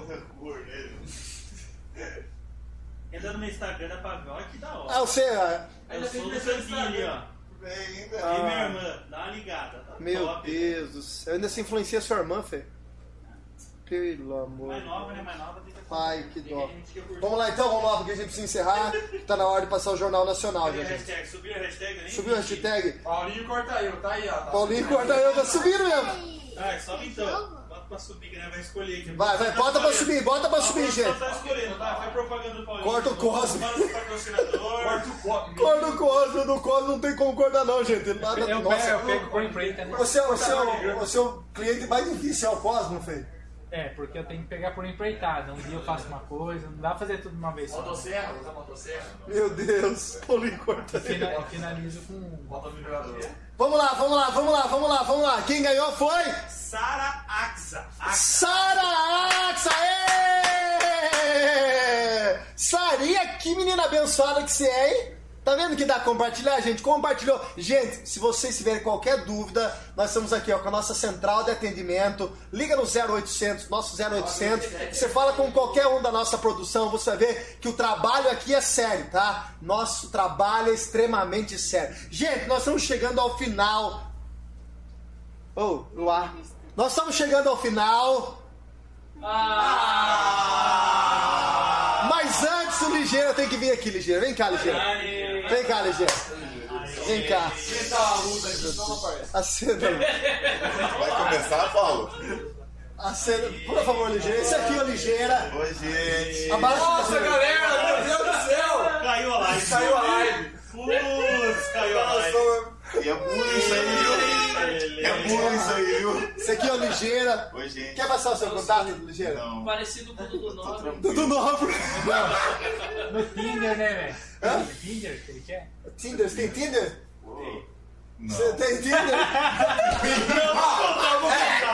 entra no meu Instagram da Pavel. Olha que da Ah, hora. você. ah, Eu sou do Santinho ali, ó. Bem, ainda. E Ah. minha irmã, dá uma ligada. Tá Meu top. Deus do céu. Ainda se influencia sua irmã, Fê. Pelo amor. Mais de nova, Deus. né? Mais nova tem que Pai, que dó. Vamos lá então, vamos lá, porque a gente precisa encerrar. Tá na hora de passar o Jornal Nacional, já, gente. Subiu a hashtag? Eu nem Subiu a hashtag? Paulinho corta eu, tá aí, ó. Tá Paulinho corta eu, tá subindo mesmo. Ai, Ah, sobe então. Bota pra subir que né? vai escolher aqui. Vai, vai, Tá bota pra subir, bota pra subir, gente. Tá escolhendo, tá? Faz propaganda do Paulinho. Corta o Cosmo. Corta o copo. Corta o Cosmo, do Cosmo não tem como cortar não, gente. Nada, Eu pego, nossa, eu pego por empreita, né? Você, você, é o, você é o cliente mais difícil, é o Cosmo, Fê. É, porque eu tenho que pegar por empreitada. Um dia eu faço uma coisa, não dá pra fazer tudo de uma vez só. Motosserra, usa motosserra. Meu Deus, Paulinho corta. Fina- Eu finalizo com. Bota. Vamos lá, vamos lá, vamos lá, vamos lá, vamos lá. Quem ganhou foi Sara Axa. Axa. Sara Axa! Ê! Saria, que menina abençoada que você é, hein? Tá vendo que dá compartilhar, gente? Compartilhou. Gente, se vocês tiverem qualquer dúvida, nós estamos aqui ó, com a nossa central de atendimento. Liga no 0800, nosso 0800. Você fala com qualquer um da nossa produção, você vai ver que o trabalho aqui é sério, tá? Nosso trabalho é extremamente sério. Gente, nós estamos chegando ao final Ô, Luar. Nós estamos chegando ao final. Mas antes o Ligeira tem que vir aqui, Ligeira. Vem cá, Ligeira. Vem cá, Ligeira. Vem cá. Senta a luta aqui, não aparece. Acenda. Vai começar, Paulo? Acenda. Por favor, Ligeira. Esse aqui é o Ligeira. Oi, gente. Abaixa Nossa, galera, meu Deus do céu! Caiu a live. Caiu a live. Putz, caiu a live. E é burro isso aí, viu? É burro isso aí, viu? Esse aqui é o Ligeira. Oi, gente. Quer passar o seu contato, Ligeira? Não. Parecido com o Dudu Nobre. Dudu Nobre. No Tinder, né, velho? No Tinder que ele quer? Tinder, você tem Tinder? Não. Você tem Tinder? [LAUGHS]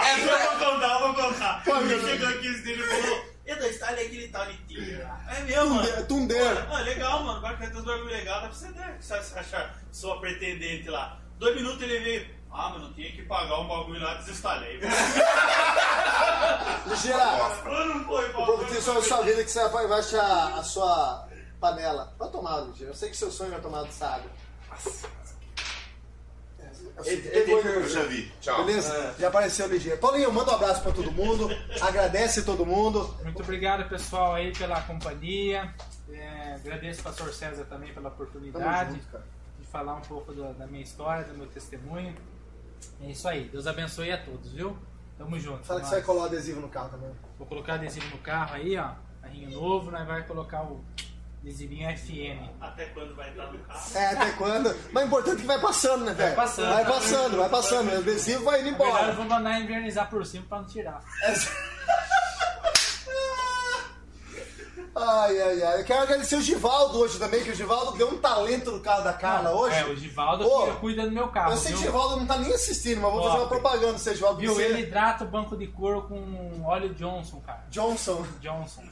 É, vou contar, vou contar. Pode, Ele meu chegou aqui esse dele e falou: Edu, instale aquele tal de Tinder. É meu, mano. Tunder. Ah, legal, mano. Agora que tem uns bagulho legal, dá pra você né, se você achar sua pretendente lá. Dois minutos ele veio. Ah, mano, tinha que pagar um bagulho lá, desinstalei. Ligeira. Eu não foi, O professor da sua vida que você vai vai achar a sua panela. Vai tomar, Ligeira. Eu sei que seu sonho é tomar de sábio. Eu já vi. Tchau. Beleza? Já apareceu ligeiro. Paulinho, manda um abraço pra todo mundo. Agradece todo mundo. Muito obrigado, pessoal, aí pela companhia. É, agradeço ao pastor César também pela oportunidade junto, de falar um pouco da, da minha história, do meu testemunho. É isso aí. Deus abençoe a todos, viu? Tamo junto. Fala que você vai colar o adesivo no carro também. Vou colocar adesivo no carro aí, ó. Carrinho novo, nós vai colocar o adesivinho FM. Até quando vai estar no carro? É, até quando? Mas o importante é que vai passando, né, velho? passando. Vai passando, vai passando. O adesivo vai indo Na verdade, eu embora. vou mandar invernizar por cima pra não tirar. Ai, ai, ai. Eu quero agradecer o Givaldo hoje também, que o Givaldo deu um talento no carro da Carla hoje. É, o Givaldo Pô, que cuida do meu carro. Eu sei que o viu? Givaldo não tá nem assistindo, mas vou Top. fazer uma propaganda, você, Givaldo. Viu? Você- Ele hidrata o banco de couro com óleo Johnson, cara. Johnson. Johnson.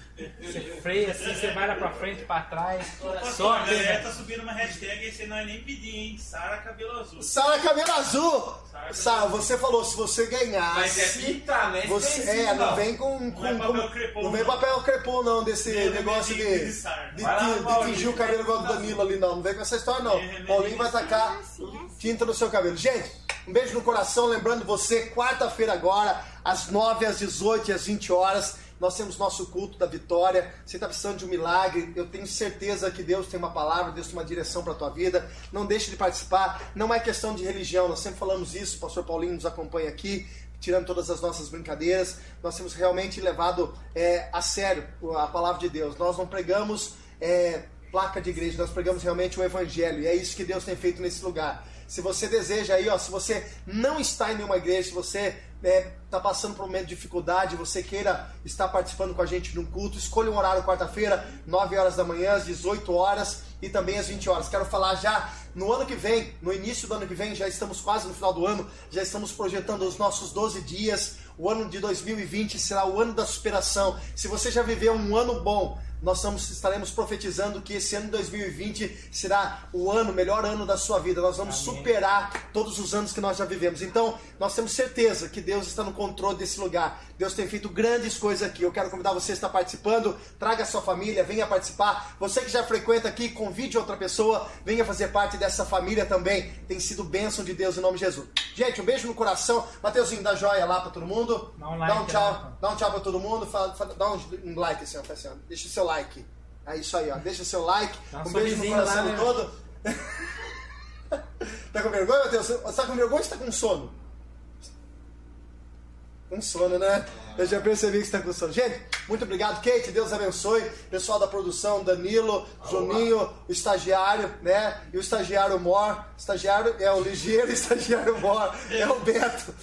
Você freia assim, você vai lá pra frente, pra trás. Só Só a galera tá subindo uma hashtag e você não é nem pedir, hein? Sara Cabelo Azul. Sara Cabelo Azul. Sara, você falou, se você ganhasse... Mas é pinta, né? Você, é, sim, não vem com. com, é papel crepom, não vem não. papel crepom, não, desse Negócio de, de, de tingir o cabelo igual do Danilo ali, não. Não vem com essa história, não. Remédio Paulinho vai tacar Assim, tinta no seu cabelo. Gente, um beijo no coração. Lembrando você, quarta-feira agora, às 9, às 18 e às 20 horas. nós temos nosso culto da vitória. Você está precisando de um milagre, eu tenho certeza que Deus tem uma palavra, Deus tem uma direção para a tua vida. Não deixe de participar. Não é questão de religião, nós sempre falamos isso, o pastor Paulinho nos acompanha aqui tirando todas as nossas brincadeiras, nós temos realmente levado é, a sério a palavra de Deus. Nós não pregamos é, placa de igreja, nós pregamos realmente o evangelho, e é isso que Deus tem feito nesse lugar. Se você deseja aí, ó, se você não está em nenhuma igreja, se você está passando por um momento de dificuldade, você queira estar participando com a gente de um culto, escolha um horário quarta-feira, 9 horas da manhã, às 18 horas e também às 20 horas. Quero falar já no ano que vem, no início do ano que vem, já estamos quase no final do ano, já estamos projetando os nossos 12 dias. O ano de 2020 será o ano da superação. Se você já viveu um ano bom, nós estamos, estaremos profetizando que esse ano de 2020 será o ano, o melhor ano da sua vida. Nós vamos Amém. superar todos os anos que nós já vivemos. Então, nós temos certeza que Deus está no controle desse lugar. Deus tem feito grandes coisas aqui. Eu quero convidar você a estar participando. Traga a sua família, venha participar. Você que já frequenta aqui, convide outra pessoa, venha fazer parte dessa família também. Tem sido bênção de Deus em nome de Jesus. Gente, um beijo no coração. Mateuzinho, dá joia lá para todo mundo. Dá um, like, dá um tchau. Dá um tchau para todo mundo. Fala, fala, dá um like ó, assim. Deixa o seu like. É isso aí, ó. Deixa seu like. Dá um beijo no coração lá, né? todo. [LAUGHS] tá com vergonha, Matheus? Você tá com vergonha ou você tá com sono? Com sono, né? Eu já percebi que você está com sono. Gente, muito obrigado, Kate. Deus abençoe. Pessoal da produção, Danilo, Juninho, o estagiário, né? E o estagiário Mor. Estagiário é o ligeiro, [LAUGHS] estagiário Mor. É o Beto.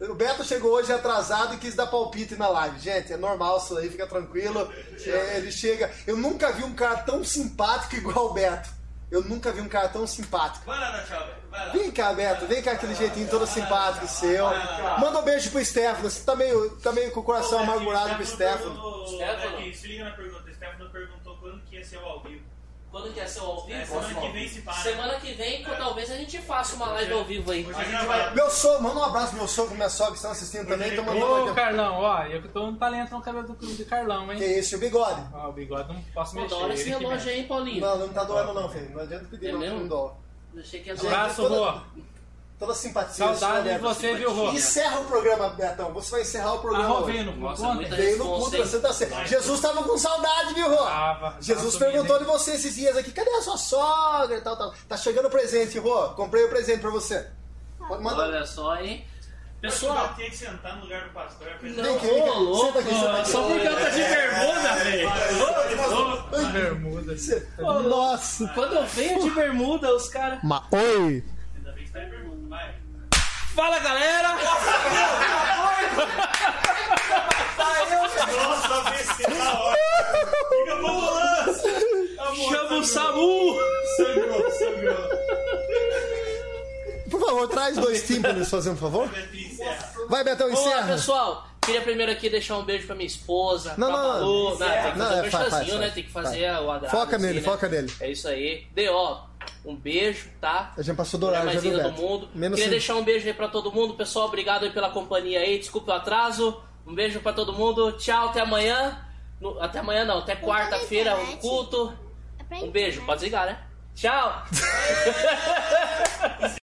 O Beto chegou hoje atrasado e quis dar palpite na live. Gente, é normal isso aí, fica tranquilo. É, ele chega. Eu nunca vi um cara tão simpático igual o Beto. Eu nunca vi um cara tão simpático. Vai lá, Beto. Vai lá. Vem cá, Beto. Vem cá, aquele jeitinho todo simpático seu. Manda um beijo pro Stefano. Você tá meio, tá meio com o coração Ô, amargurado pro Stefano Stefano. Aqui, se liga na pergunta. O Stefano perguntou quando que ia ser o ao vivo. Quando que é seu ao É, vivo? semana que vem se para. Semana que vem, talvez a gente faça uma live ao vivo aí. A gente vai. Meu sogro, manda um abraço pro meu sogro minha sogra que estão assistindo também. Mandando Ô. Carlão, ó, eu que tô um talento no cabelo do clube de Carlão, hein? Que isso, o bigode? Ó, o bigode não posso mexer. da hora esse relógio aí, Paulinho? Não, não tá doendo não, filho. Não adianta pedir É não, mesmo? não dói. Achei que ia Gente, doer. Toda-. Toda simpatia. Saudade de você, viu, Rô? Encerra o programa, Betão. Você vai encerrar o A programa. Rô hoje. no Nossa? Veio no você tá certo. Jesus tava com saudade, viu, Rô? Tava, Jesus tava perguntou de você esses dias aqui, cadê a sua sogra e tal, tal. Tá chegando o presente, Rô. Comprei o presente pra você. Pode mandar. Olha só, hein? Pessoal, tinha que sentar no lugar do pastor. é não, vem ô louco, só porque eu tô de bermuda, velho. hein? Bermuda. Nossa. Quando eu venho de bermuda, os caras... Ma oi. Ainda bem que tá em pergunta. Vai. Fala, galera! Nossa, VC na hora. Fica pra ambulância. Amor, Chama o. SAMU! Sangrou, sangrou. Por favor, traz dois tímpanos, fazer um favor. Vai, Betão, Olá, encerra. pessoal. Queria primeiro aqui deixar um beijo pra minha esposa, Não, pra não, Malu. não. Não, tem que fazer é, um faz, faz, né? faz. Tem que fazer o agrado. Foca assim, nele, né? foca nele. É isso aí. D.O., um beijo, tá? A gente passou do horário, já do Beto? mundo. Menos Queria cinco. deixar um beijo aí pra todo mundo. Pessoal, obrigado aí pela companhia aí. Desculpa o atraso. Um beijo pra todo mundo. Tchau, até amanhã. No- até amanhã não, até quarta-feira, o internet. culto. É Um beijo, pode desligar, né? Tchau! [LAUGHS]